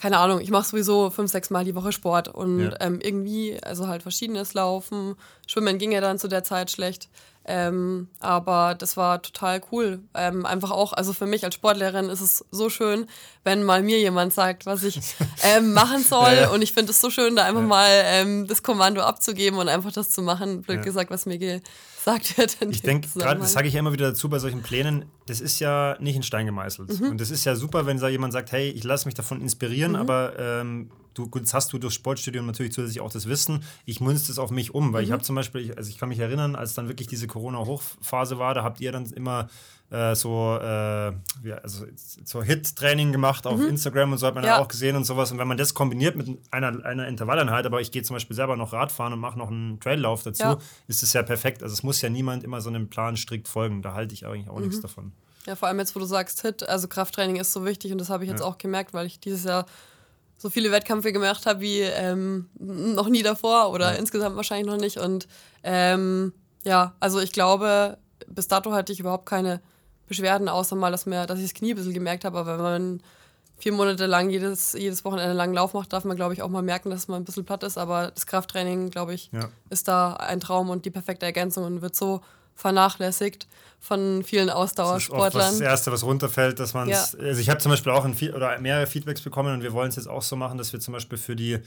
keine Ahnung, ich mache sowieso fünf, sechs Mal die Woche Sport und ja. ähm, irgendwie, also halt verschiedenes Laufen. Schwimmen ging ja dann zu der Zeit schlecht. Ähm, aber das war total cool. Ähm, einfach auch, also für mich als Sportlehrerin ist es so schön, wenn mal mir jemand sagt, was ich ähm, machen soll. Ja, ja. Und ich finde es so schön, da einfach ja. mal ähm, das Kommando abzugeben und einfach das zu machen, blöd gesagt, was mir gesagt wird. Ich denke, gerade, das sage ich ja immer wieder dazu bei solchen Plänen, das ist ja nicht in Stein gemeißelt. Mhm. Und das ist ja super, wenn da jemand sagt, hey, ich lasse mich davon inspirieren, mhm. aber ähm, du, jetzt hast du durch Sportstudium natürlich zusätzlich auch das Wissen. Ich münze das auf mich um, weil mhm. ich habe zum Beispiel, also ich kann mich erinnern, als dann wirklich diese Corona-Hochphase war, da habt ihr dann immer äh, so, äh, ja, also so Hit-Training gemacht auf mhm. Instagram und so hat man ja. auch gesehen und sowas. Und wenn man das kombiniert mit einer, einer Intervalleinheit, aber ich gehe zum Beispiel selber noch Radfahren und mache noch einen Traillauf dazu, ja. ist es ja perfekt. Also es muss ja niemand immer so einem Plan strikt folgen. Da halte ich eigentlich auch mhm. nichts davon. Ja, vor allem jetzt, wo du sagst, Hit, also Krafttraining ist so wichtig und das habe ich jetzt ja. auch gemerkt, weil ich dieses Jahr so viele Wettkämpfe gemacht habe wie ähm, noch nie davor oder ja. insgesamt wahrscheinlich noch nicht. Und ähm, ja, also ich glaube, bis dato hatte ich überhaupt keine Beschwerden, außer mal, dass, mir, dass ich das Knie ein bisschen gemerkt habe. Aber wenn man vier Monate lang jedes, jedes Wochenende lang Lauf macht, darf man, glaube ich, auch mal merken, dass man ein bisschen platt ist. Aber das Krafttraining, glaube ich, ja. ist da ein Traum und die perfekte Ergänzung und wird so vernachlässigt von vielen Ausdauersportlern. Das, ist das Erste, was runterfällt, dass man ja. Also ich habe zum Beispiel auch ein, oder mehrere Feedbacks bekommen und wir wollen es jetzt auch so machen, dass wir zum Beispiel für die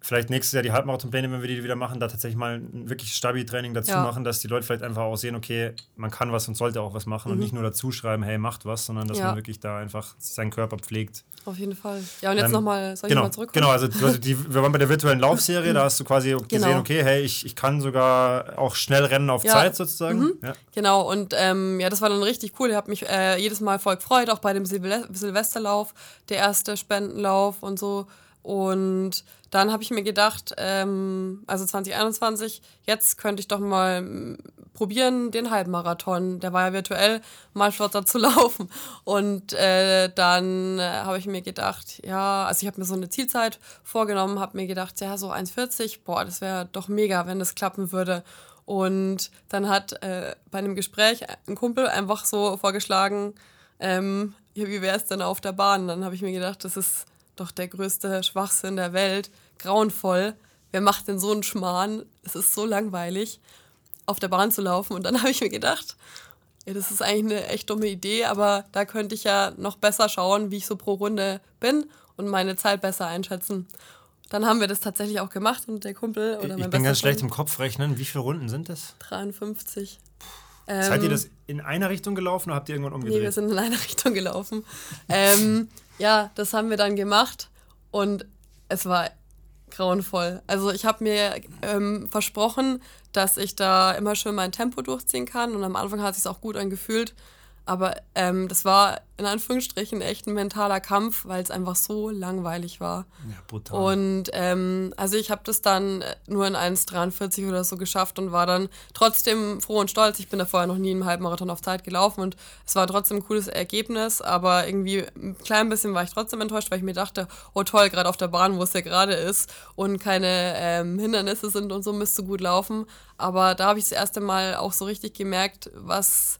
vielleicht nächstes Jahr die Halbmarathonpläne, wenn wir die wieder machen, da tatsächlich mal ein wirklich Stabi-Training dazu ja. machen, dass die Leute vielleicht einfach auch sehen, okay, man kann was und sollte auch was machen mhm. und nicht nur dazu schreiben, hey, macht was, sondern dass ja. man wirklich da einfach seinen Körper pflegt. Auf jeden Fall. Ja, und jetzt ähm, nochmal, soll genau, ich mal zurückkommen? Genau, also, also die, wir waren bei der virtuellen Laufserie, da hast du quasi genau. gesehen, okay, hey, ich, ich kann sogar auch schnell rennen auf ja. Zeit sozusagen. Mhm. Genau, und ähm, ja, das war dann richtig cool. Ich habe mich äh, jedes Mal voll gefreut, auch bei dem Silvesterlauf, der erste Spendenlauf und so. Und dann habe ich mir gedacht, ähm, also 2021, jetzt könnte ich doch mal probieren, den Halbmarathon, der war ja virtuell, mal flotter zu laufen. Und äh, dann äh, habe ich mir gedacht, ja, also ich habe mir so eine Zielzeit vorgenommen, habe mir gedacht, ja, so 1,40, boah, das wäre doch mega, wenn das klappen würde. Und dann hat äh, bei einem Gespräch ein Kumpel einfach so vorgeschlagen, ähm, ja, wie wäre es denn auf der Bahn? Dann habe ich mir gedacht, das ist doch der größte Schwachsinn der Welt. Grauenvoll. Wer macht denn so einen Schmarrn? Es ist so langweilig, auf der Bahn zu laufen. Und dann habe ich mir gedacht, ja, das ist eigentlich eine echt dumme Idee, aber da könnte ich ja noch besser schauen, wie ich so pro Runde bin und meine Zeit besser einschätzen. Dann haben wir das tatsächlich auch gemacht und der Kumpel oder mein Ich bin ganz schlecht im Kopf rechnen. Wie viele Runden sind das? 53. Ähm, Seid ihr das in einer Richtung gelaufen oder habt ihr irgendwann umgedreht? Nee, wir sind in einer Richtung gelaufen. ähm, ja, das haben wir dann gemacht und es war grauenvoll. Also ich habe mir ähm, versprochen, dass ich da immer schön mein Tempo durchziehen kann und am Anfang hat es sich auch gut angefühlt. Aber ähm, das war in Anführungsstrichen echt ein mentaler Kampf, weil es einfach so langweilig war. Ja, brutal. Und ähm, also ich habe das dann nur in 1,43 oder so geschafft und war dann trotzdem froh und stolz. Ich bin da vorher noch nie einen Halbmarathon auf Zeit gelaufen und es war trotzdem ein cooles Ergebnis, aber irgendwie ein klein bisschen war ich trotzdem enttäuscht, weil ich mir dachte, oh toll, gerade auf der Bahn, wo es ja gerade ist und keine ähm, Hindernisse sind und so, müsste gut laufen. Aber da habe ich das erste Mal auch so richtig gemerkt, was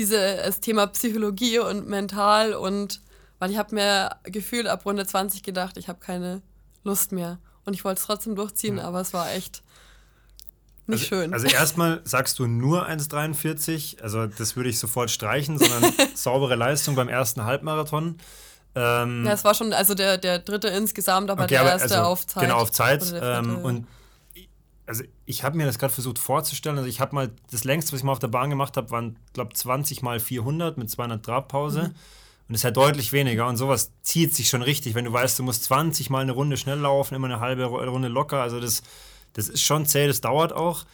dieses Thema Psychologie und mental und weil ich habe mir gefühlt ab Runde 20 gedacht, ich habe keine Lust mehr. Und ich wollte es trotzdem durchziehen, ja. aber es war echt nicht also, schön. Also erstmal sagst du nur 1,43, also das würde ich sofort streichen, sondern saubere Leistung beim ersten Halbmarathon. Ähm, ja, es war schon also der, der dritte insgesamt, aber okay, der erste also, auf Zeit. Genau, auf Zeit. Ähm, und also ich habe mir das gerade versucht vorzustellen. Also ich habe mal, das längste, was ich mal auf der Bahn gemacht habe, waren, glaube 20 mal 400 mit 200 Grad Pause. Mhm. Und das ist halt deutlich weniger. Und sowas zieht sich schon richtig, wenn du weißt, du musst 20 mal eine Runde schnell laufen, immer eine halbe Runde locker. Also das, das ist schon zäh, das dauert auch.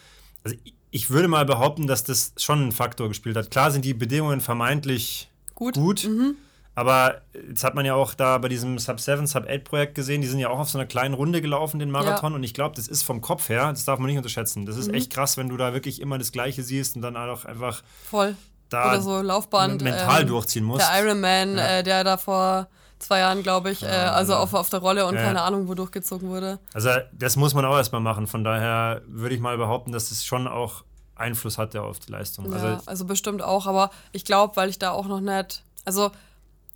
Also ich würde mal behaupten, dass das schon einen Faktor gespielt hat. Klar sind die Bedingungen vermeintlich gut. gut mhm. Aber jetzt hat man ja auch da bei diesem Sub 7, Sub 8 Projekt gesehen, die sind ja auch auf so einer kleinen Runde gelaufen, den Marathon. Ja. Und ich glaube, das ist vom Kopf her, das darf man nicht unterschätzen. Das ist mhm. echt krass, wenn du da wirklich immer das Gleiche siehst und dann auch einfach. Voll. Da Oder so Laufbahn. Mental ähm, durchziehen musst. Der Ironman, ja. äh, der da vor zwei Jahren, glaube ich, äh, also auf, auf der Rolle und ja. keine Ahnung, wo durchgezogen wurde. Also, das muss man auch erstmal machen. Von daher würde ich mal behaupten, dass es schon auch Einfluss hatte auf die Leistung. Ja, also, also bestimmt auch, aber ich glaube, weil ich da auch noch nicht. Also,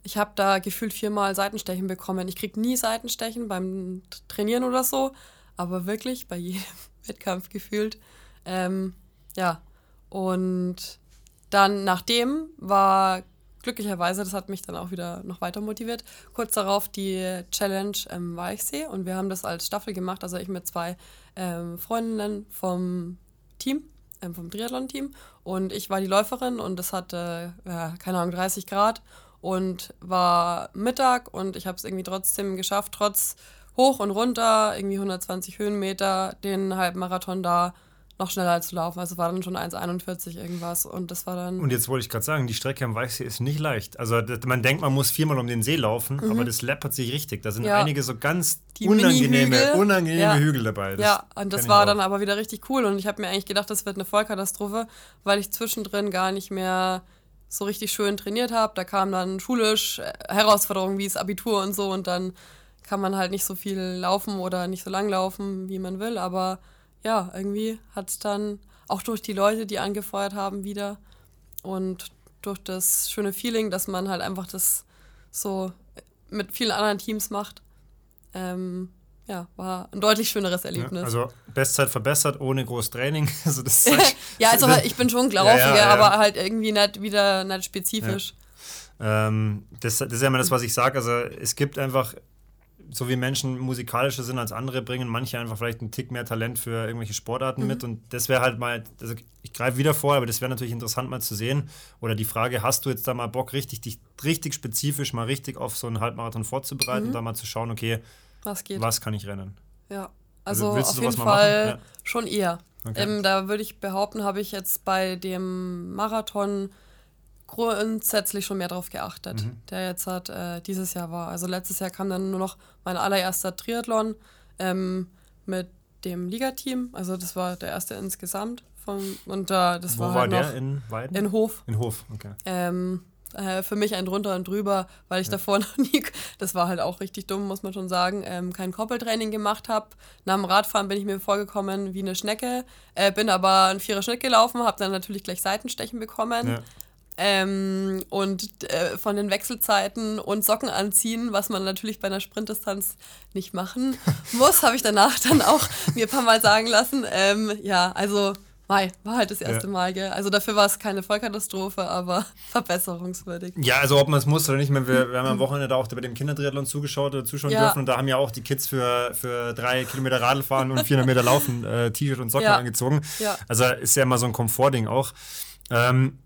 ich habe da gefühlt viermal Seitenstechen bekommen. Ich kriege nie Seitenstechen beim Trainieren oder so, aber wirklich bei jedem Wettkampf gefühlt. Ähm, ja, und dann nachdem war glücklicherweise, das hat mich dann auch wieder noch weiter motiviert, kurz darauf die Challenge im Weichsee und wir haben das als Staffel gemacht, also ich mit zwei ähm, Freundinnen vom Team, ähm, vom Triathlon-Team und ich war die Läuferin und es hatte, äh, keine Ahnung, 30 Grad und war Mittag und ich habe es irgendwie trotzdem geschafft, trotz hoch und runter, irgendwie 120 Höhenmeter, den Halbmarathon da noch schneller zu laufen. Also war dann schon 1,41 irgendwas und das war dann. Und jetzt wollte ich gerade sagen, die Strecke am Weichsee ist nicht leicht. Also man denkt, man muss viermal um den See laufen, mhm. aber das läppert sich richtig. Da sind ja. einige so ganz die unangenehme, unangenehme ja. Hügel dabei. Das ja, und das war dann aber wieder richtig cool und ich habe mir eigentlich gedacht, das wird eine Vollkatastrophe, weil ich zwischendrin gar nicht mehr so richtig schön trainiert habe. Da kamen dann schulisch äh, Herausforderungen wie das Abitur und so und dann kann man halt nicht so viel laufen oder nicht so lang laufen, wie man will. Aber ja, irgendwie hat es dann auch durch die Leute, die angefeuert haben, wieder und durch das schöne Feeling, dass man halt einfach das so mit vielen anderen Teams macht, ähm, ja, war ein deutlich schöneres Erlebnis. Ja, also Bestzeit verbessert, ohne groß Training. Also das ja, also ich bin schon ja, ja, aber halt irgendwie nicht wieder nicht spezifisch. Ähm, das, das, ist ja immer das, was ich sage. Also es gibt einfach so wie Menschen musikalischer sind als andere, bringen manche einfach vielleicht einen Tick mehr Talent für irgendwelche Sportarten mhm. mit. Und das wäre halt mal, also ich greife wieder vor, aber das wäre natürlich interessant mal zu sehen. Oder die Frage, hast du jetzt da mal Bock, richtig, dich richtig spezifisch mal richtig auf so einen Halbmarathon vorzubereiten, mhm. da mal zu schauen, okay, was, geht? was kann ich rennen? Ja, also, also auf jeden Fall ja. schon eher. Okay. Ähm, da würde ich behaupten, habe ich jetzt bei dem Marathon grundsätzlich schon mehr drauf geachtet, mhm. der jetzt hat, äh, dieses Jahr war. Also letztes Jahr kam dann nur noch mein allererster Triathlon ähm, mit dem Ligateam. Also das war der erste insgesamt. Von, und äh, das Wo war, halt war der? in Weiden? In Hof. In Hof, okay. Ähm, äh, für mich ein drunter und drüber, weil ich ja. davor noch nie, das war halt auch richtig dumm, muss man schon sagen, ähm, kein Koppeltraining gemacht habe. Nach dem Radfahren bin ich mir vorgekommen wie eine Schnecke, äh, bin aber einen Vierer Schnitt gelaufen, habe dann natürlich gleich Seitenstechen bekommen. Ja. Ähm, und äh, von den Wechselzeiten und Socken anziehen, was man natürlich bei einer Sprintdistanz nicht machen muss, habe ich danach dann auch mir ein paar Mal sagen lassen. Ähm, ja, also Mai, war halt das erste ja. Mal, gell? Also dafür war es keine Vollkatastrophe, aber verbesserungswürdig. Ja, also ob man es muss oder nicht, wir, wir haben am Wochenende da auch bei dem Kindertriathlon zugeschaut oder zuschauen ja. dürfen und da haben ja auch die Kids für, für drei Kilometer Radl fahren und 400 Meter laufen äh, T-Shirt und Socken ja. angezogen. Also ist ja immer so ein Komfortding auch. Ähm,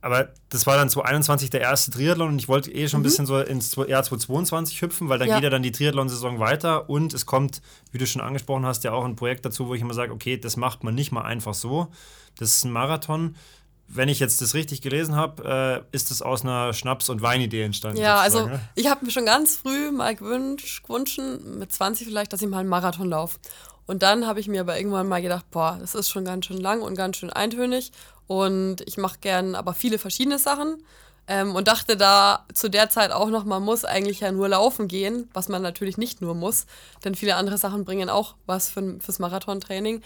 aber das war dann 2021 der erste Triathlon und ich wollte eh schon ein mhm. bisschen so ins Jahr 2022 hüpfen, weil dann ja. geht ja dann die Triathlon-Saison weiter und es kommt, wie du schon angesprochen hast, ja auch ein Projekt dazu, wo ich immer sage, okay, das macht man nicht mal einfach so. Das ist ein Marathon. Wenn ich jetzt das richtig gelesen habe, äh, ist das aus einer Schnaps- und Weinidee entstanden. Ja, also ne? ich habe mir schon ganz früh mal gewünscht, gewünscht, mit 20 vielleicht, dass ich mal einen Marathon laufe. Und dann habe ich mir aber irgendwann mal gedacht, boah, das ist schon ganz schön lang und ganz schön eintönig und ich mache gern aber viele verschiedene Sachen. Ähm, und dachte da zu der Zeit auch noch, man muss eigentlich ja nur laufen gehen, was man natürlich nicht nur muss, denn viele andere Sachen bringen auch was für, fürs Marathontraining.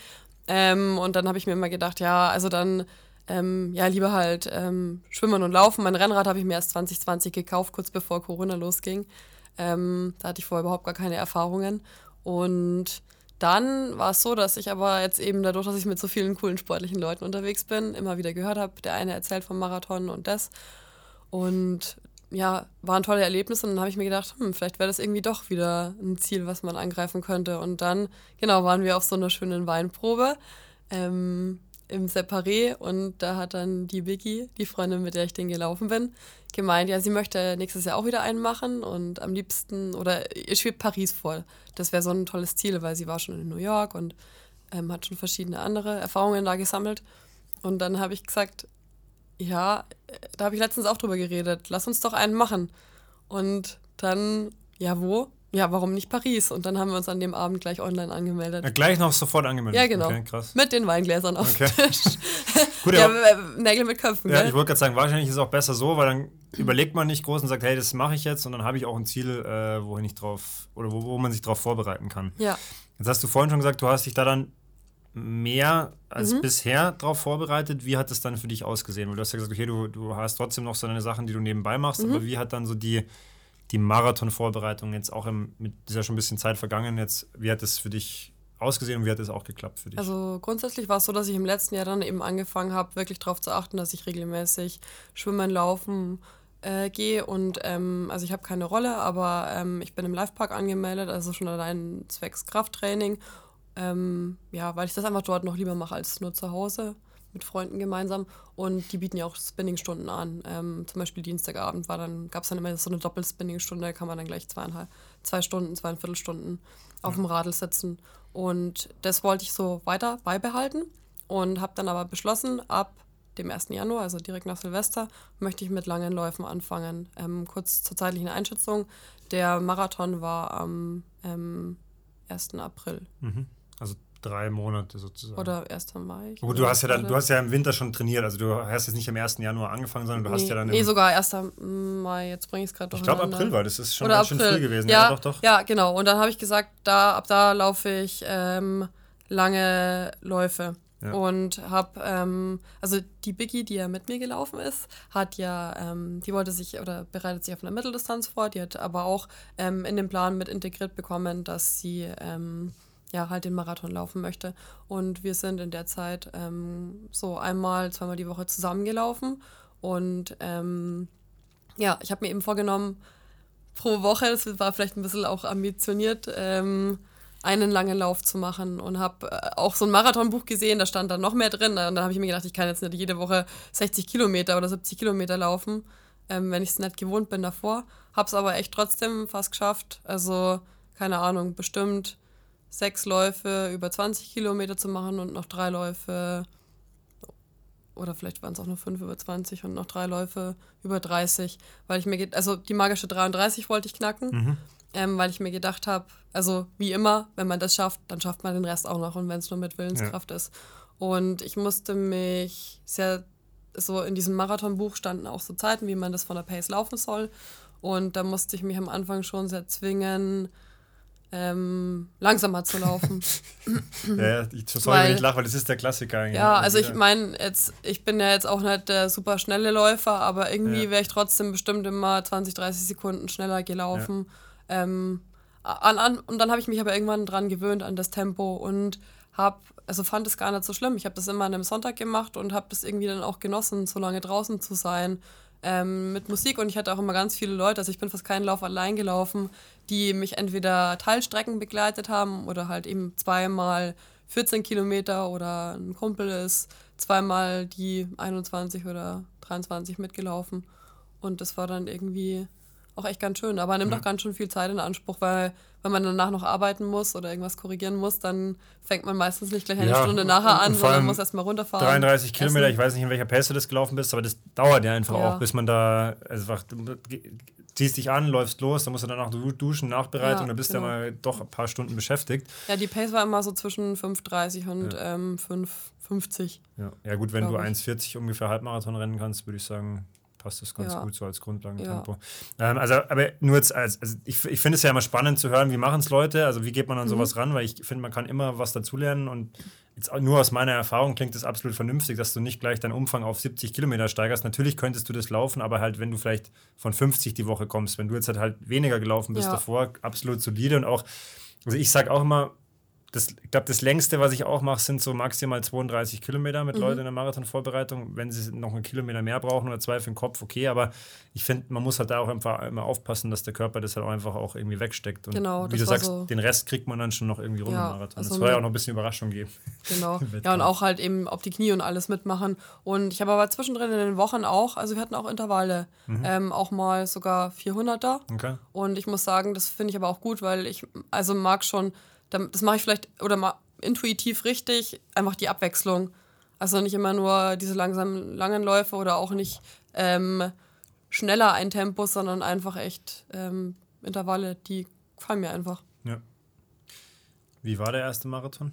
Ähm, und dann habe ich mir immer gedacht, ja, also dann ähm, ja lieber halt ähm, schwimmen und laufen. Mein Rennrad habe ich mir erst 2020 gekauft, kurz bevor Corona losging. Ähm, da hatte ich vorher überhaupt gar keine Erfahrungen. Und dann war es so, dass ich aber jetzt eben dadurch, dass ich mit so vielen coolen sportlichen Leuten unterwegs bin, immer wieder gehört habe, der eine erzählt vom Marathon und das. Und ja, waren tolle Erlebnisse und dann habe ich mir gedacht, hm, vielleicht wäre das irgendwie doch wieder ein Ziel, was man angreifen könnte. Und dann, genau, waren wir auf so einer schönen Weinprobe. Ähm, im Separé und da hat dann die Vicky, die Freundin, mit der ich den gelaufen bin, gemeint, ja, sie möchte nächstes Jahr auch wieder einen machen und am liebsten, oder ihr schwebt Paris vor. Das wäre so ein tolles Ziel, weil sie war schon in New York und ähm, hat schon verschiedene andere Erfahrungen da gesammelt. Und dann habe ich gesagt, ja, da habe ich letztens auch drüber geredet, lass uns doch einen machen. Und dann, ja, wo? Ja, warum nicht Paris? Und dann haben wir uns an dem Abend gleich online angemeldet. Ja, gleich noch sofort angemeldet. Ja, genau. Okay, krass. Mit den Weingläsern auf okay. dem Tisch. Gut, ja, äh, Nägel mit Köpfen. Ja, gell? ich wollte gerade sagen, wahrscheinlich ist es auch besser so, weil dann überlegt man nicht groß und sagt, hey, das mache ich jetzt und dann habe ich auch ein Ziel, äh, wohin ich drauf oder wo, wo man sich darauf vorbereiten kann. Ja. Jetzt hast du vorhin schon gesagt, du hast dich da dann mehr als mhm. bisher darauf vorbereitet. Wie hat es dann für dich ausgesehen? Weil du hast ja gesagt, okay, du, du hast trotzdem noch so deine Sachen, die du nebenbei machst, mhm. aber wie hat dann so die die Marathonvorbereitung jetzt auch im, mit dieser schon ein bisschen Zeit vergangen jetzt, wie hat es für dich ausgesehen und wie hat es auch geklappt für dich? Also grundsätzlich war es so, dass ich im letzten Jahr dann eben angefangen habe, wirklich darauf zu achten, dass ich regelmäßig schwimmen, laufen äh, gehe und ähm, also ich habe keine Rolle, aber ähm, ich bin im Livepark angemeldet, also schon allein zwecks Krafttraining. Ähm, ja, weil ich das einfach dort noch lieber mache als nur zu Hause mit Freunden gemeinsam und die bieten ja auch Spinning-Stunden an. Ähm, zum Beispiel Dienstagabend war dann, gab es dann immer so eine Doppel-Spinning-Stunde, da kann man dann gleich zweieinhalb, zwei Stunden, zweieinviertel Stunden auf dem Radl sitzen. Und das wollte ich so weiter beibehalten und habe dann aber beschlossen, ab dem 1. Januar, also direkt nach Silvester, möchte ich mit langen Läufen anfangen. Ähm, kurz zur zeitlichen Einschätzung, der Marathon war am ähm, 1. April. Mhm. Also drei Monate sozusagen. Oder 1. Mai. Gut, du hast ja dann, du hast ja im Winter schon trainiert, also du hast jetzt nicht am 1. Januar angefangen, sondern du nee, hast ja dann. Nee, sogar 1. Mai, jetzt bringe ich es gerade Ich glaube April war, das ist schon Oder ganz April. schön früh gewesen. Ja, ja, doch, doch. Ja, genau. Und dann habe ich gesagt, da, ab da laufe ich ähm, lange Läufe. Ja. Und habe, ähm, also die Biggie, die ja mit mir gelaufen ist, hat ja, ähm, die wollte sich oder bereitet sich auf eine Mitteldistanz vor, die hat aber auch ähm, in den Plan mit integriert bekommen, dass sie ähm, ja, halt den Marathon laufen möchte. Und wir sind in der Zeit ähm, so einmal, zweimal die Woche zusammengelaufen. Und ähm, ja, ich habe mir eben vorgenommen, pro Woche, das war vielleicht ein bisschen auch ambitioniert, ähm, einen langen Lauf zu machen und habe äh, auch so ein Marathonbuch gesehen, da stand dann noch mehr drin. Und dann habe ich mir gedacht, ich kann jetzt nicht jede Woche 60 Kilometer oder 70 Kilometer laufen, ähm, wenn ich es nicht gewohnt bin davor. Habe es aber echt trotzdem fast geschafft. Also, keine Ahnung, bestimmt sechs Läufe über 20 Kilometer zu machen und noch drei Läufe, oder vielleicht waren es auch nur fünf über 20 und noch drei Läufe über 30, weil ich mir, also die magische 33 wollte ich knacken. Mhm ähm, weil ich mir gedacht habe, also wie immer, wenn man das schafft, dann schafft man den Rest auch noch und wenn es nur mit Willenskraft ja. ist. Und ich musste mich sehr, so in diesem Marathonbuch standen auch so Zeiten, wie man das von der Pace laufen soll. Und da musste ich mich am Anfang schon sehr zwingen, ähm, langsamer zu laufen. ja, ich, sorry, weil, wenn ich lache, weil das ist der Klassiker eigentlich. Ja, also ich meine, jetzt, ich bin ja jetzt auch nicht der super schnelle Läufer, aber irgendwie ja. wäre ich trotzdem bestimmt immer 20, 30 Sekunden schneller gelaufen. Ja. Ähm, an, an, und dann habe ich mich aber irgendwann dran gewöhnt an das Tempo und habe, also fand es gar nicht so schlimm. Ich habe das immer an einem Sonntag gemacht und habe das irgendwie dann auch genossen, so lange draußen zu sein ähm, mit Musik. Und ich hatte auch immer ganz viele Leute, also ich bin fast keinen Lauf allein gelaufen, die mich entweder Teilstrecken begleitet haben oder halt eben zweimal 14 Kilometer oder ein Kumpel ist zweimal die 21 oder 23 mitgelaufen. Und das war dann irgendwie auch echt ganz schön, aber nimmt ja. auch ganz schön viel Zeit in Anspruch, weil wenn man danach noch arbeiten muss oder irgendwas korrigieren muss, dann fängt man meistens nicht gleich eine ja, Stunde nachher an, sondern muss erstmal runterfahren. 33 Kilometer, essen. ich weiß nicht, in welcher Pace du das gelaufen bist, aber das dauert ja einfach ja. auch, bis man da einfach ziehst dich an, läufst los, dann musst du dann auch duschen, Nachbereitung, ja, dann bist du genau. ja mal doch ein paar Stunden beschäftigt. Ja, die Pace war immer so zwischen 5,30 und ja. ähm, 5,50. Ja. ja, gut, wenn du 1,40 ungefähr Halbmarathon rennen kannst, würde ich sagen, passt das ganz ja. gut so als Grundlagentempo. Ja. Ähm, also, aber nur jetzt, als, also ich, ich finde es ja immer spannend zu hören, wie machen es Leute, also wie geht man an mhm. sowas ran, weil ich finde, man kann immer was dazulernen und jetzt nur aus meiner Erfahrung klingt es absolut vernünftig, dass du nicht gleich deinen Umfang auf 70 Kilometer steigerst. Natürlich könntest du das laufen, aber halt, wenn du vielleicht von 50 die Woche kommst, wenn du jetzt halt, halt weniger gelaufen bist ja. davor, absolut solide und auch, also ich sage auch immer, das, ich glaube, das längste, was ich auch mache, sind so maximal 32 Kilometer mit mhm. Leuten in der Marathonvorbereitung. Wenn sie noch einen Kilometer mehr brauchen oder zwei für den Kopf, okay. Aber ich finde, man muss halt da auch einfach immer aufpassen, dass der Körper das halt auch einfach auch irgendwie wegsteckt. Und genau, wie du sagst, so den Rest kriegt man dann schon noch irgendwie rum ja, im Marathon. Also das soll ja auch noch ein bisschen Überraschung geben. Genau. ja, und auch halt eben ob die Knie und alles mitmachen. Und ich habe aber zwischendrin in den Wochen auch, also wir hatten auch Intervalle, mhm. ähm, auch mal sogar 400er. Okay. Und ich muss sagen, das finde ich aber auch gut, weil ich also mag schon das mache ich vielleicht oder mal intuitiv richtig, einfach die Abwechslung. Also nicht immer nur diese langsamen langen Läufe oder auch nicht ähm, schneller ein Tempo, sondern einfach echt ähm, Intervalle, die gefallen mir einfach. Ja. Wie war der erste Marathon?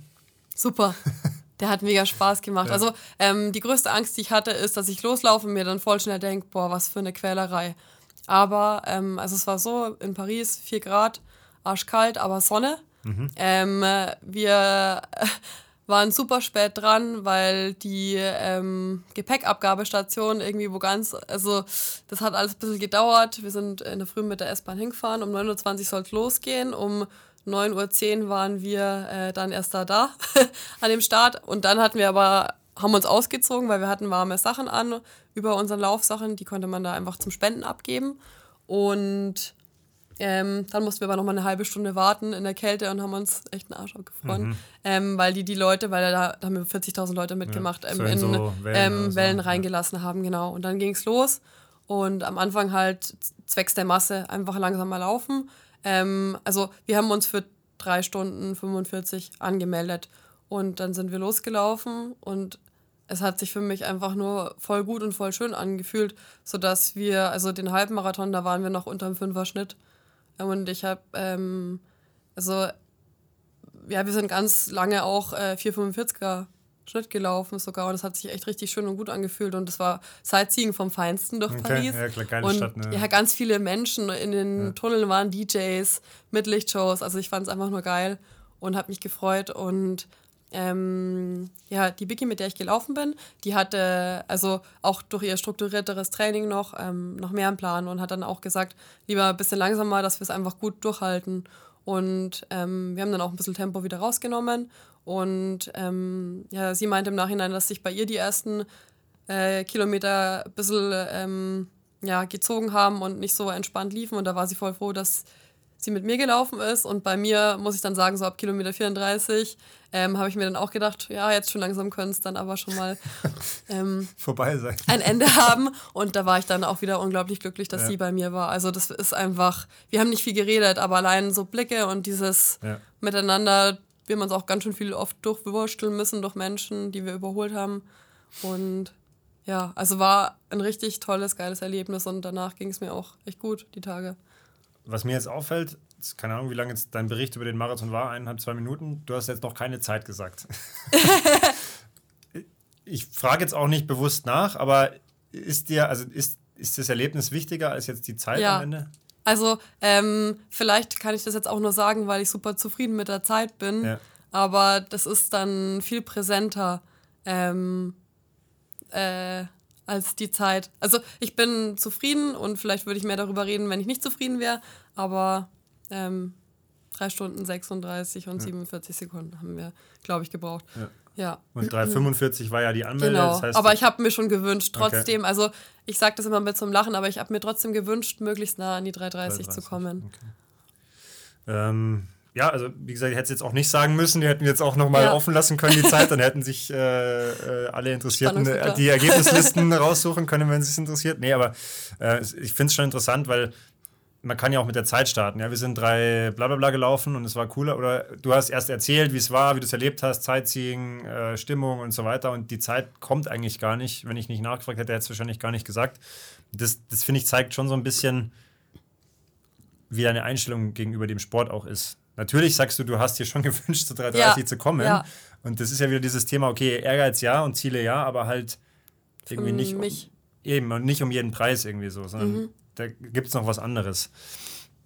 Super. Der hat mega Spaß gemacht. Ja. Also ähm, die größte Angst, die ich hatte, ist, dass ich loslaufe und mir dann voll schnell denke, boah, was für eine Quälerei. Aber ähm, also es war so, in Paris 4 Grad, arschkalt, aber Sonne. Mhm. Ähm, wir waren super spät dran, weil die ähm, Gepäckabgabestation irgendwie wo ganz, also das hat alles ein bisschen gedauert. Wir sind in der Früh mit der S-Bahn hingefahren, um 9.20 Uhr soll es losgehen, um 9.10 Uhr waren wir äh, dann erst da, da an dem Start. Und dann hatten wir aber, haben uns ausgezogen, weil wir hatten warme Sachen an über unseren Laufsachen, die konnte man da einfach zum Spenden abgeben. Und ähm, dann mussten wir aber noch mal eine halbe Stunde warten in der Kälte und haben uns echt einen Arsch abgefroren. Mhm. Ähm, weil die die Leute, weil da, da haben wir 40.000 Leute mitgemacht, ja, ähm, in, so Wellen, ähm, Wellen reingelassen ja. haben, genau. Und dann ging es los und am Anfang halt zwecks der Masse einfach langsamer laufen. Ähm, also wir haben uns für drei Stunden 45 angemeldet und dann sind wir losgelaufen und es hat sich für mich einfach nur voll gut und voll schön angefühlt, sodass wir, also den Halbmarathon, da waren wir noch unter dem Fünfer-Schnitt. Und ich habe, ähm, also, ja, wir sind ganz lange auch äh, 445er Schnitt gelaufen sogar und das hat sich echt richtig schön und gut angefühlt und das war Sightseeing vom Feinsten durch okay. Paris. Ja, klar, geile und Stadt, ne? ja, ganz viele Menschen in den ja. Tunneln waren DJs mit Lichtshows, also ich fand es einfach nur geil und habe mich gefreut und ähm, ja, die Biki, mit der ich gelaufen bin, die hatte also auch durch ihr strukturierteres Training noch, ähm, noch mehr im Plan und hat dann auch gesagt, lieber ein bisschen langsamer, dass wir es einfach gut durchhalten. Und ähm, wir haben dann auch ein bisschen Tempo wieder rausgenommen. Und ähm, ja, sie meinte im Nachhinein, dass sich bei ihr die ersten äh, Kilometer ein bisschen ähm, ja, gezogen haben und nicht so entspannt liefen. Und da war sie voll froh, dass sie mit mir gelaufen ist. Und bei mir muss ich dann sagen, so ab Kilometer 34 ähm, habe ich mir dann auch gedacht, ja, jetzt schon langsam können es dann aber schon mal ähm, vorbei sein. Ein Ende haben. Und da war ich dann auch wieder unglaublich glücklich, dass ja. sie bei mir war. Also das ist einfach, wir haben nicht viel geredet, aber allein so Blicke und dieses ja. Miteinander, wir haben uns auch ganz schön viel oft durchwursteln müssen durch Menschen, die wir überholt haben. Und ja, also war ein richtig tolles, geiles Erlebnis und danach ging es mir auch echt gut, die Tage. Was mir jetzt auffällt, keine Ahnung, wie lange jetzt dein Bericht über den Marathon war, eineinhalb, zwei Minuten. Du hast jetzt noch keine Zeit gesagt. ich frage jetzt auch nicht bewusst nach, aber ist dir, also ist, ist das Erlebnis wichtiger als jetzt die Zeit ja. am Ende? Also, ähm, vielleicht kann ich das jetzt auch nur sagen, weil ich super zufrieden mit der Zeit bin. Ja. Aber das ist dann viel präsenter ähm, äh, als die Zeit. Also, ich bin zufrieden und vielleicht würde ich mehr darüber reden, wenn ich nicht zufrieden wäre. Aber ähm, 3 Stunden 36 und ja. 47 Sekunden haben wir, glaube ich, gebraucht. Ja. ja. Und 3,45 war ja die Anmeldung. Genau, das heißt, aber ich habe mir schon gewünscht, trotzdem, okay. also ich sage das immer mit zum Lachen, aber ich habe mir trotzdem gewünscht, möglichst nah an die 3,30 zu kommen. Okay. Ähm, ja, also wie gesagt, ich hätte es jetzt auch nicht sagen müssen, die hätten jetzt auch nochmal ja. offen lassen können, die Zeit, dann hätten sich äh, äh alle Interessierten äh, die Ergebnislisten raussuchen können, wenn es sich interessiert. Nee, aber äh, ich finde es schon interessant, weil man kann ja auch mit der Zeit starten. Ja, wir sind drei blablabla bla bla gelaufen und es war cooler. Oder du hast erst erzählt, wie es war, wie du es erlebt hast, Zeitziehen, äh, Stimmung und so weiter. Und die Zeit kommt eigentlich gar nicht. Wenn ich nicht nachgefragt hätte, hätte es wahrscheinlich gar nicht gesagt. Das, das finde ich, zeigt schon so ein bisschen, wie deine Einstellung gegenüber dem Sport auch ist. Natürlich sagst du, du hast dir schon gewünscht, zu 330 ja. zu kommen. Ja. Und das ist ja wieder dieses Thema, okay, Ehrgeiz ja und Ziele ja, aber halt irgendwie nicht. Mich. Um, eben, und nicht um jeden Preis irgendwie so, sondern. Mhm da gibt es noch was anderes.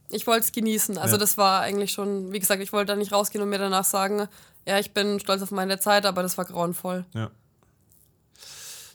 Ich wollte es genießen. Also ja. das war eigentlich schon, wie gesagt, ich wollte da nicht rausgehen und mir danach sagen, ja, ich bin stolz auf meine Zeit, aber das war grauenvoll. Ja.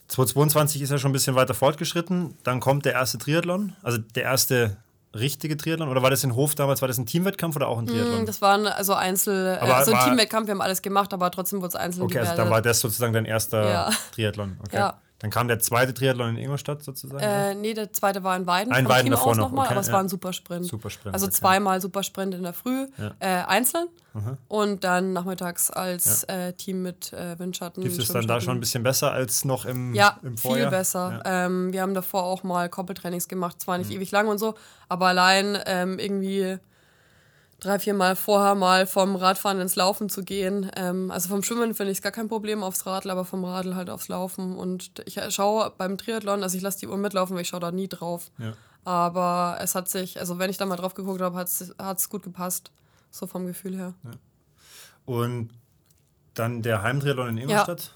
2022 ist ja schon ein bisschen weiter fortgeschritten. Dann kommt der erste Triathlon, also der erste richtige Triathlon? Oder war das in Hof damals? War das ein Teamwettkampf oder auch ein Triathlon? Mm, das waren also Einzel, aber also ein Teamwettkampf, wir haben alles gemacht, aber trotzdem wurde es einzeln Okay, also dann war das sozusagen dein erster ja. Triathlon. Okay. Ja. Dann kam der zweite Triathlon in Ingolstadt sozusagen? Äh, nee, der zweite war in Weiden. Ein Weiden davor noch. Mal, okay, aber es ja. war ein Supersprint. Supersprint. Also okay. zweimal Supersprint in der Früh, ja. äh, einzeln mhm. und dann nachmittags als ja. äh, Team mit äh, Windschatten. Gibt es dann da schon ein bisschen besser als noch im, ja, im Vorjahr? viel besser. Ähm, wir haben davor auch mal Koppeltrainings gemacht, zwar nicht mhm. ewig lang und so, aber allein ähm, irgendwie drei, vier Mal vorher mal vom Radfahren ins Laufen zu gehen. Ähm, also vom Schwimmen finde ich es gar kein Problem aufs Radl, aber vom Radl halt aufs Laufen. Und ich schaue beim Triathlon, also ich lasse die Uhr mitlaufen, weil ich schaue da nie drauf. Ja. Aber es hat sich, also wenn ich da mal drauf geguckt habe, hat es gut gepasst. So vom Gefühl her. Ja. Und dann der Heimtriathlon in Ingolstadt? Ja.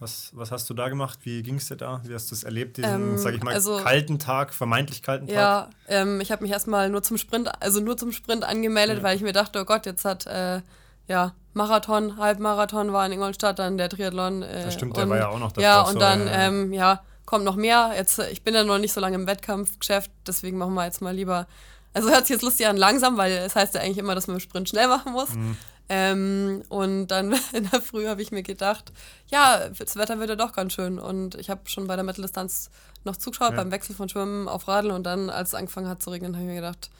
Was, was hast du da gemacht? Wie ging es dir da? Wie hast du es erlebt, diesen, ähm, sag ich mal, also, kalten Tag, vermeintlich kalten Tag? Ja, ähm, ich habe mich erstmal nur zum Sprint, also nur zum Sprint angemeldet, ja. weil ich mir dachte, oh Gott, jetzt hat äh, ja Marathon, Halbmarathon war in Ingolstadt, dann der Triathlon. Äh, das stimmt, und, der war ja auch noch davor. Ja, und so, dann, ja. Ähm, ja, kommt noch mehr. Jetzt, ich bin ja noch nicht so lange im Wettkampfgeschäft, deswegen machen wir jetzt mal lieber. Also hört sich jetzt lustig an, langsam, weil es heißt ja eigentlich immer, dass man im Sprint schnell machen muss. Mhm. Ähm, und dann in der Früh habe ich mir gedacht, ja, das Wetter wird ja doch ganz schön. Und ich habe schon bei der Mitteldistanz noch zugeschaut, ja. beim Wechsel von Schwimmen auf Radeln. Und dann, als es angefangen hat zu regnen, habe ich mir gedacht,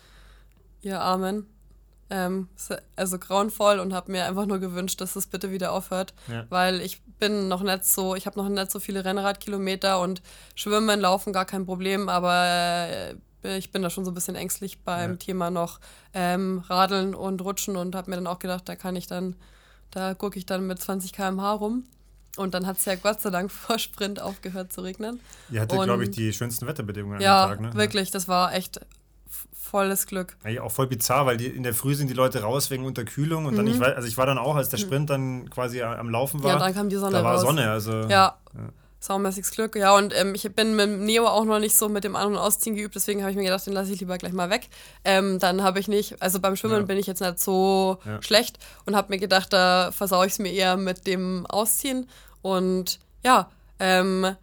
ihr Armen. Ähm, also grauenvoll und habe mir einfach nur gewünscht, dass es bitte wieder aufhört, ja. weil ich bin noch nicht so, ich habe noch nicht so viele Rennradkilometer und Schwimmen, Laufen gar kein Problem, aber äh, ich bin da schon so ein bisschen ängstlich beim ja. Thema noch ähm, Radeln und Rutschen und habe mir dann auch gedacht, da kann ich dann, da gucke ich dann mit 20 km/h rum. Und dann hat es ja Gott sei Dank vor Sprint aufgehört zu regnen. Ihr hattet, glaube ich, die schönsten Wetterbedingungen ja, am Tag, ne? Wirklich, das war echt volles Glück. Ja, auch voll bizarr, weil die, in der Früh sind die Leute raus wegen Unterkühlung und mhm. dann, ich war, also ich war dann auch, als der mhm. Sprint dann quasi am Laufen war. Ja, dann kam die Sonne Da war raus. Sonne, also. Ja. ja saumäßiges Glück. Ja, und ähm, ich bin mit dem Neo auch noch nicht so mit dem An- und Ausziehen geübt, deswegen habe ich mir gedacht, den lasse ich lieber gleich mal weg. Ähm, dann habe ich nicht, also beim Schwimmen ja. bin ich jetzt nicht so ja. schlecht und habe mir gedacht, da versaue ich es mir eher mit dem Ausziehen. Und ja, ähm,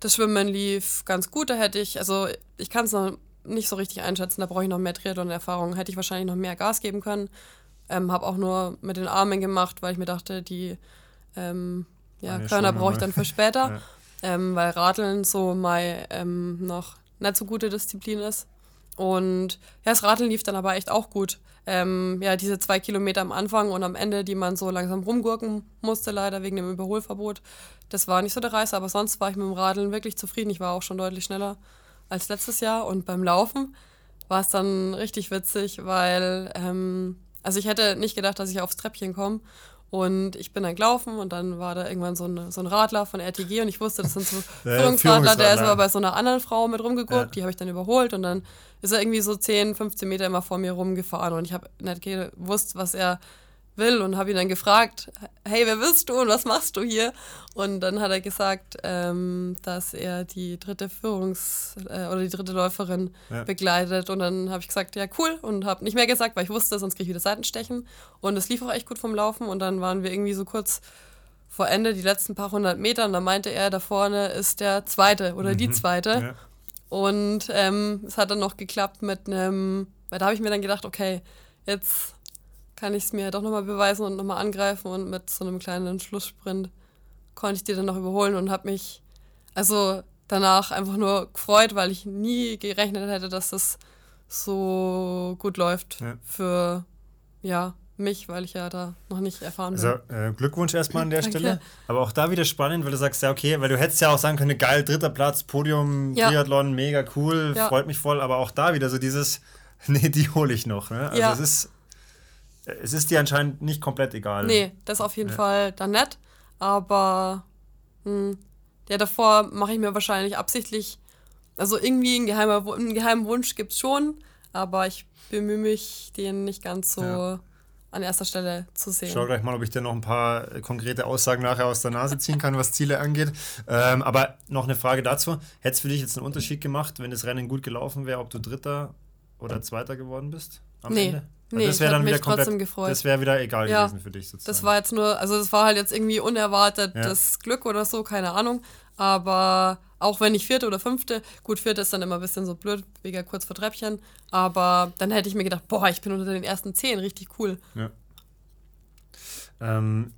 das Schwimmen lief ganz gut. Da hätte ich, also ich kann es noch nicht so richtig einschätzen, da brauche ich noch mehr Triathlon-Erfahrung. Hätte ich wahrscheinlich noch mehr Gas geben können. Ähm, habe auch nur mit den Armen gemacht, weil ich mir dachte, die ähm, ja, Körner brauche ich dann für später. ja ähm, weil Radeln so mal ähm, noch nicht so gute Disziplin ist. Und ja, das Radeln lief dann aber echt auch gut. Ähm, ja, diese zwei Kilometer am Anfang und am Ende, die man so langsam rumgurken musste, leider wegen dem Überholverbot, das war nicht so der Reißer, aber sonst war ich mit dem Radeln wirklich zufrieden. Ich war auch schon deutlich schneller als letztes Jahr und beim Laufen war es dann richtig witzig, weil, ähm, also ich hätte nicht gedacht, dass ich aufs Treppchen komme und ich bin dann gelaufen und dann war da irgendwann so ein, so ein Radler von RTG und ich wusste, das sind so Führungsradler, der ist aber bei so einer anderen Frau mit rumgeguckt, ja. die habe ich dann überholt und dann ist er irgendwie so 10, 15 Meter immer vor mir rumgefahren und ich habe nicht gewusst, was er will und habe ihn dann gefragt, hey, wer bist du und was machst du hier? Und dann hat er gesagt, ähm, dass er die dritte Führungs- äh, oder die dritte Läuferin ja. begleitet. Und dann habe ich gesagt, ja, cool. Und habe nicht mehr gesagt, weil ich wusste, sonst kriege ich wieder Seitenstechen. Und es lief auch echt gut vom Laufen. Und dann waren wir irgendwie so kurz vor Ende, die letzten paar hundert Meter. Und da meinte er, da vorne ist der zweite oder mhm. die zweite. Ja. Und ähm, es hat dann noch geklappt mit einem, weil da habe ich mir dann gedacht, okay, jetzt kann ich es mir doch nochmal beweisen und nochmal angreifen und mit so einem kleinen Schlusssprint konnte ich die dann noch überholen und habe mich also danach einfach nur gefreut, weil ich nie gerechnet hätte, dass das so gut läuft ja. für ja, mich, weil ich ja da noch nicht erfahren bin. Also äh, Glückwunsch erstmal an der Stelle. Aber auch da wieder spannend, weil du sagst, ja, okay, weil du hättest ja auch sagen können, geil, dritter Platz, Podium, ja. Triathlon, mega cool, ja. freut mich voll, aber auch da wieder so dieses, nee, die hole ich noch. Ne? Also ja. es ist es ist dir anscheinend nicht komplett egal. Nee, das auf jeden ja. Fall dann nett. Aber mh, hm, ja, davor mache ich mir wahrscheinlich absichtlich, also irgendwie ein geheimer, einen geheimen Wunsch gibt es schon, aber ich bemühe mich, den nicht ganz so ja. an erster Stelle zu sehen. Schau gleich mal, ob ich dir noch ein paar konkrete Aussagen nachher aus der Nase ziehen kann, was Ziele angeht. Ähm, aber noch eine Frage dazu. Hätte es für dich jetzt einen Unterschied gemacht, wenn das Rennen gut gelaufen wäre, ob du Dritter oder Zweiter geworden bist am nee. Ende? Nee, das wäre dann wieder komplett, gefreut. Das wäre wieder egal ja, gewesen für dich sozusagen. Das war jetzt nur, also das war halt jetzt irgendwie unerwartet ja. das Glück oder so, keine Ahnung. Aber auch wenn ich vierte oder fünfte, gut, vierte ist dann immer ein bisschen so blöd, wegen kurz vor Treppchen. Aber dann hätte ich mir gedacht, boah, ich bin unter den ersten zehn, richtig cool. Ja. Ähm,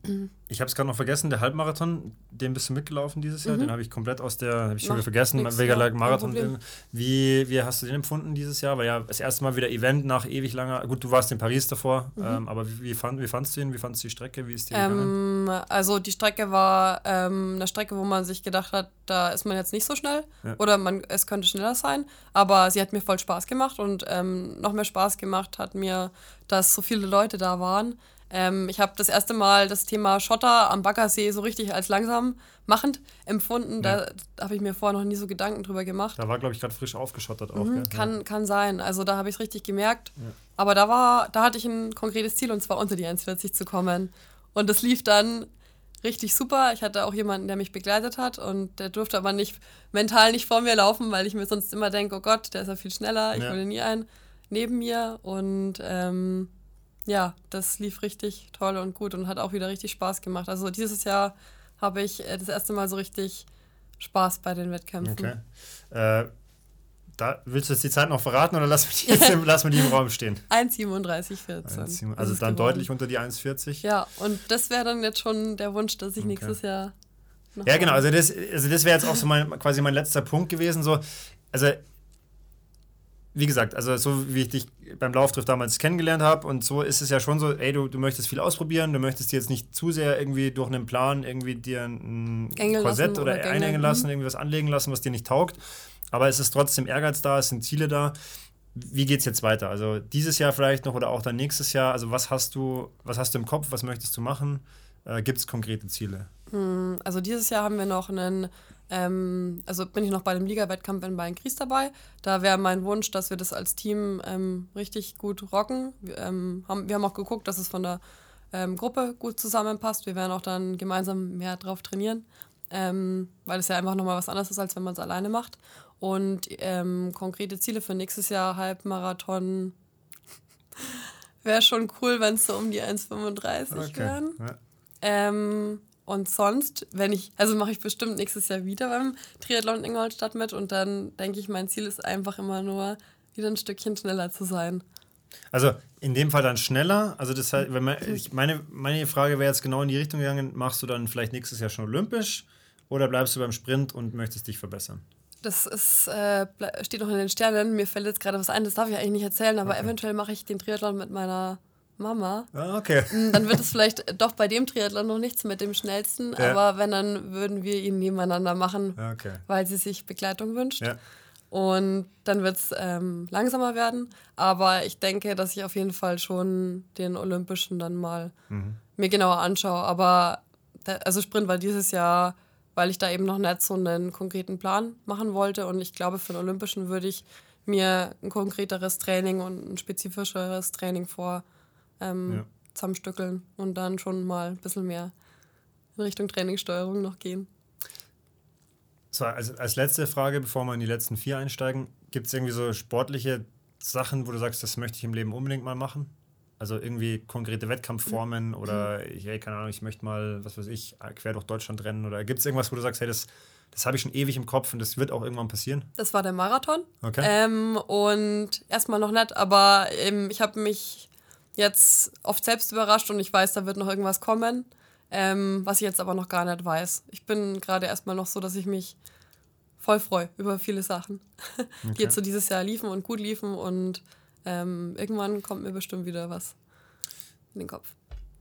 ich habe es gerade noch vergessen, der Halbmarathon, den bist du mitgelaufen dieses Jahr, mhm. den habe ich komplett aus der, habe ich schon wieder vergessen, Vega Like Marathon. Wie, wie hast du den empfunden dieses Jahr? Weil ja das erste Mal wieder Event nach ewig langer, gut, du warst in Paris davor, mhm. ähm, aber wie, wie, fand, wie fandst du ihn? Wie fandst du die Strecke? Wie ist die ähm, Also die Strecke war ähm, eine Strecke, wo man sich gedacht hat, da ist man jetzt nicht so schnell ja. oder man, es könnte schneller sein, aber sie hat mir voll Spaß gemacht und ähm, noch mehr Spaß gemacht hat mir, dass so viele Leute da waren. Ähm, ich habe das erste Mal das Thema Schotter am Baggersee so richtig als langsam machend empfunden. Ja. Da habe ich mir vorher noch nie so Gedanken drüber gemacht. Da war, glaube ich, gerade frisch aufgeschottert auch. Mhm, kann, kann sein. Also da habe ich es richtig gemerkt. Ja. Aber da war, da hatte ich ein konkretes Ziel und zwar unter die 1,40 zu kommen. Und das lief dann richtig super. Ich hatte auch jemanden, der mich begleitet hat und der durfte aber nicht mental nicht vor mir laufen, weil ich mir sonst immer denke, oh Gott, der ist ja viel schneller, ich ja. hole nie einen neben mir. Und ähm, ja, das lief richtig toll und gut und hat auch wieder richtig Spaß gemacht. Also dieses Jahr habe ich äh, das erste Mal so richtig Spaß bei den Wettkämpfen. Okay. Äh, da, willst du jetzt die Zeit noch verraten oder lassen wir die, jetzt, lassen wir die im Raum stehen? 1,37,14. Also dann geworden. deutlich unter die 1,40. Ja, und das wäre dann jetzt schon der Wunsch, dass ich okay. nächstes Jahr. Ja, genau. Also das, also das wäre jetzt auch so mein, quasi mein letzter Punkt gewesen. So, also wie gesagt, also so wie ich dich beim Lauftriff damals kennengelernt habe und so ist es ja schon so, ey, du, du möchtest viel ausprobieren, du möchtest dir jetzt nicht zu sehr irgendwie durch einen Plan irgendwie dir ein Engel Korsett oder, oder einhängen lassen, mhm. irgendwie was anlegen lassen, was dir nicht taugt. Aber es ist trotzdem Ehrgeiz da, es sind Ziele da. Wie geht es jetzt weiter? Also dieses Jahr vielleicht noch oder auch dann nächstes Jahr? Also was hast du, was hast du im Kopf, was möchtest du machen? Äh, Gibt es konkrete Ziele? Hm, also dieses Jahr haben wir noch einen ähm, also bin ich noch bei dem Liga-Wettkampf in Bayern-Gries dabei. Da wäre mein Wunsch, dass wir das als Team ähm, richtig gut rocken. Wir, ähm, haben, wir haben auch geguckt, dass es von der ähm, Gruppe gut zusammenpasst. Wir werden auch dann gemeinsam mehr drauf trainieren, ähm, weil es ja einfach nochmal was anderes ist, als wenn man es alleine macht. Und ähm, konkrete Ziele für nächstes Jahr, Halbmarathon, wäre schon cool, wenn es so um die 1,35 okay. wären. Ja. Und sonst, wenn ich, also mache ich bestimmt nächstes Jahr wieder beim Triathlon in Ingolstadt mit und dann denke ich, mein Ziel ist einfach immer nur, wieder ein Stückchen schneller zu sein. Also in dem Fall dann schneller. Also das heißt, wenn man, ich, meine, meine Frage wäre jetzt genau in die Richtung gegangen, machst du dann vielleicht nächstes Jahr schon olympisch oder bleibst du beim Sprint und möchtest dich verbessern? Das ist, äh, steht noch in den Sternen. Mir fällt jetzt gerade was ein, das darf ich eigentlich nicht erzählen, aber okay. eventuell mache ich den Triathlon mit meiner Mama. Ah, okay. Mm, dann wird es vielleicht doch bei dem Triathlon noch nichts mit dem schnellsten, ja. aber wenn, dann würden wir ihn nebeneinander machen, okay. weil sie sich Begleitung wünscht. Ja. Und dann wird es ähm, langsamer werden. Aber ich denke, dass ich auf jeden Fall schon den Olympischen dann mal mhm. mir genauer anschaue. Aber der, also Sprint war dieses Jahr, weil ich da eben noch nicht so einen konkreten Plan machen wollte. Und ich glaube, für den Olympischen würde ich mir ein konkreteres Training und ein spezifischeres Training vor ähm, ja. zusammenstückeln und dann schon mal ein bisschen mehr in Richtung Trainingssteuerung noch gehen. So, also als letzte Frage, bevor wir in die letzten vier einsteigen, gibt es irgendwie so sportliche Sachen, wo du sagst, das möchte ich im Leben unbedingt mal machen? Also irgendwie konkrete Wettkampfformen mhm. oder hey, keine Ahnung, ich möchte mal, was weiß ich, quer durch Deutschland rennen oder gibt es irgendwas, wo du sagst, hey, das, das habe ich schon ewig im Kopf und das wird auch irgendwann passieren? Das war der Marathon. Okay. Ähm, und erstmal noch nicht, aber ähm, ich habe mich jetzt oft selbst überrascht und ich weiß, da wird noch irgendwas kommen, ähm, was ich jetzt aber noch gar nicht weiß. Ich bin gerade erstmal noch so, dass ich mich voll freue über viele Sachen, okay. die jetzt so dieses Jahr liefen und gut liefen und ähm, irgendwann kommt mir bestimmt wieder was in den Kopf.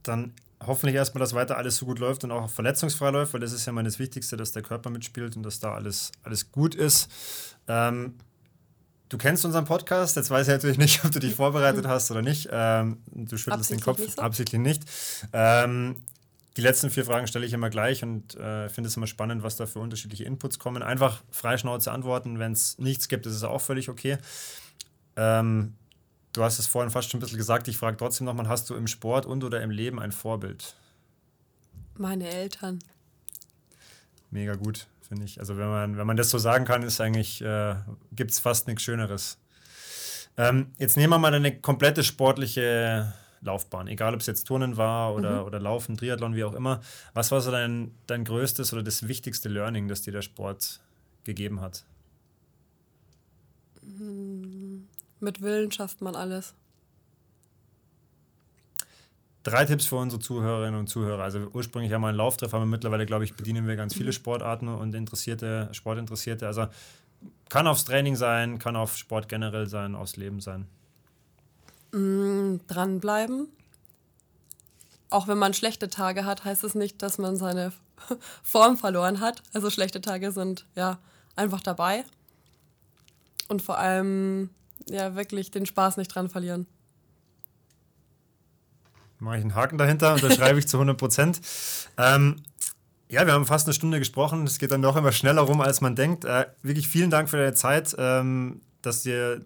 Dann hoffentlich erstmal, dass weiter alles so gut läuft und auch verletzungsfrei läuft, weil das ist ja mal das Wichtigste, dass der Körper mitspielt und dass da alles, alles gut ist. Ähm, Du kennst unseren Podcast, jetzt weiß ich natürlich nicht, ob du dich vorbereitet hast oder nicht. Ähm, du schüttelst den Kopf, nicht so. absichtlich nicht. Ähm, die letzten vier Fragen stelle ich immer gleich und äh, finde es immer spannend, was da für unterschiedliche Inputs kommen. Einfach freischnauze antworten. Wenn es nichts gibt, ist es auch völlig okay. Ähm, du hast es vorhin fast schon ein bisschen gesagt. Ich frage trotzdem nochmal: Hast du im Sport und oder im Leben ein Vorbild? Meine Eltern. Mega gut finde ich. Also wenn man, wenn man das so sagen kann, ist eigentlich, äh, gibt es fast nichts Schöneres. Ähm, jetzt nehmen wir mal eine komplette sportliche Laufbahn, egal ob es jetzt Turnen war oder, mhm. oder Laufen, Triathlon, wie auch immer. Was war so dein, dein größtes oder das wichtigste Learning, das dir der Sport gegeben hat? Mit Willen schafft man alles. Drei Tipps für unsere Zuhörerinnen und Zuhörer. Also ursprünglich haben wir einen Lauftreff, aber mittlerweile, glaube ich, bedienen wir ganz viele Sportarten und Interessierte, Sportinteressierte. Also kann aufs Training sein, kann auf Sport generell sein, aufs Leben sein. Mm, dranbleiben. Auch wenn man schlechte Tage hat, heißt es nicht, dass man seine Form verloren hat. Also schlechte Tage sind ja einfach dabei. Und vor allem ja wirklich den Spaß nicht dran verlieren mache ich einen Haken dahinter und das schreibe ich zu 100 Prozent. Ähm, ja, wir haben fast eine Stunde gesprochen. Es geht dann doch immer schneller rum, als man denkt. Äh, wirklich vielen Dank für deine Zeit, ähm, dass dir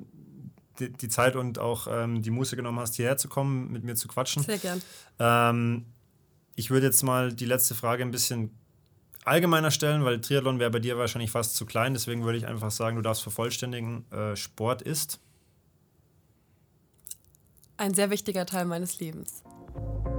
die, die, Zeit und auch ähm, die Muße genommen hast, hierher zu kommen, mit mir zu quatschen. Sehr gern. Ähm, ich würde jetzt mal die letzte Frage ein bisschen allgemeiner stellen, weil Triathlon wäre bei dir wahrscheinlich fast zu klein. Deswegen würde ich einfach sagen, du darfst vervollständigen, äh, Sport ist ein sehr wichtiger Teil meines Lebens. Thank you.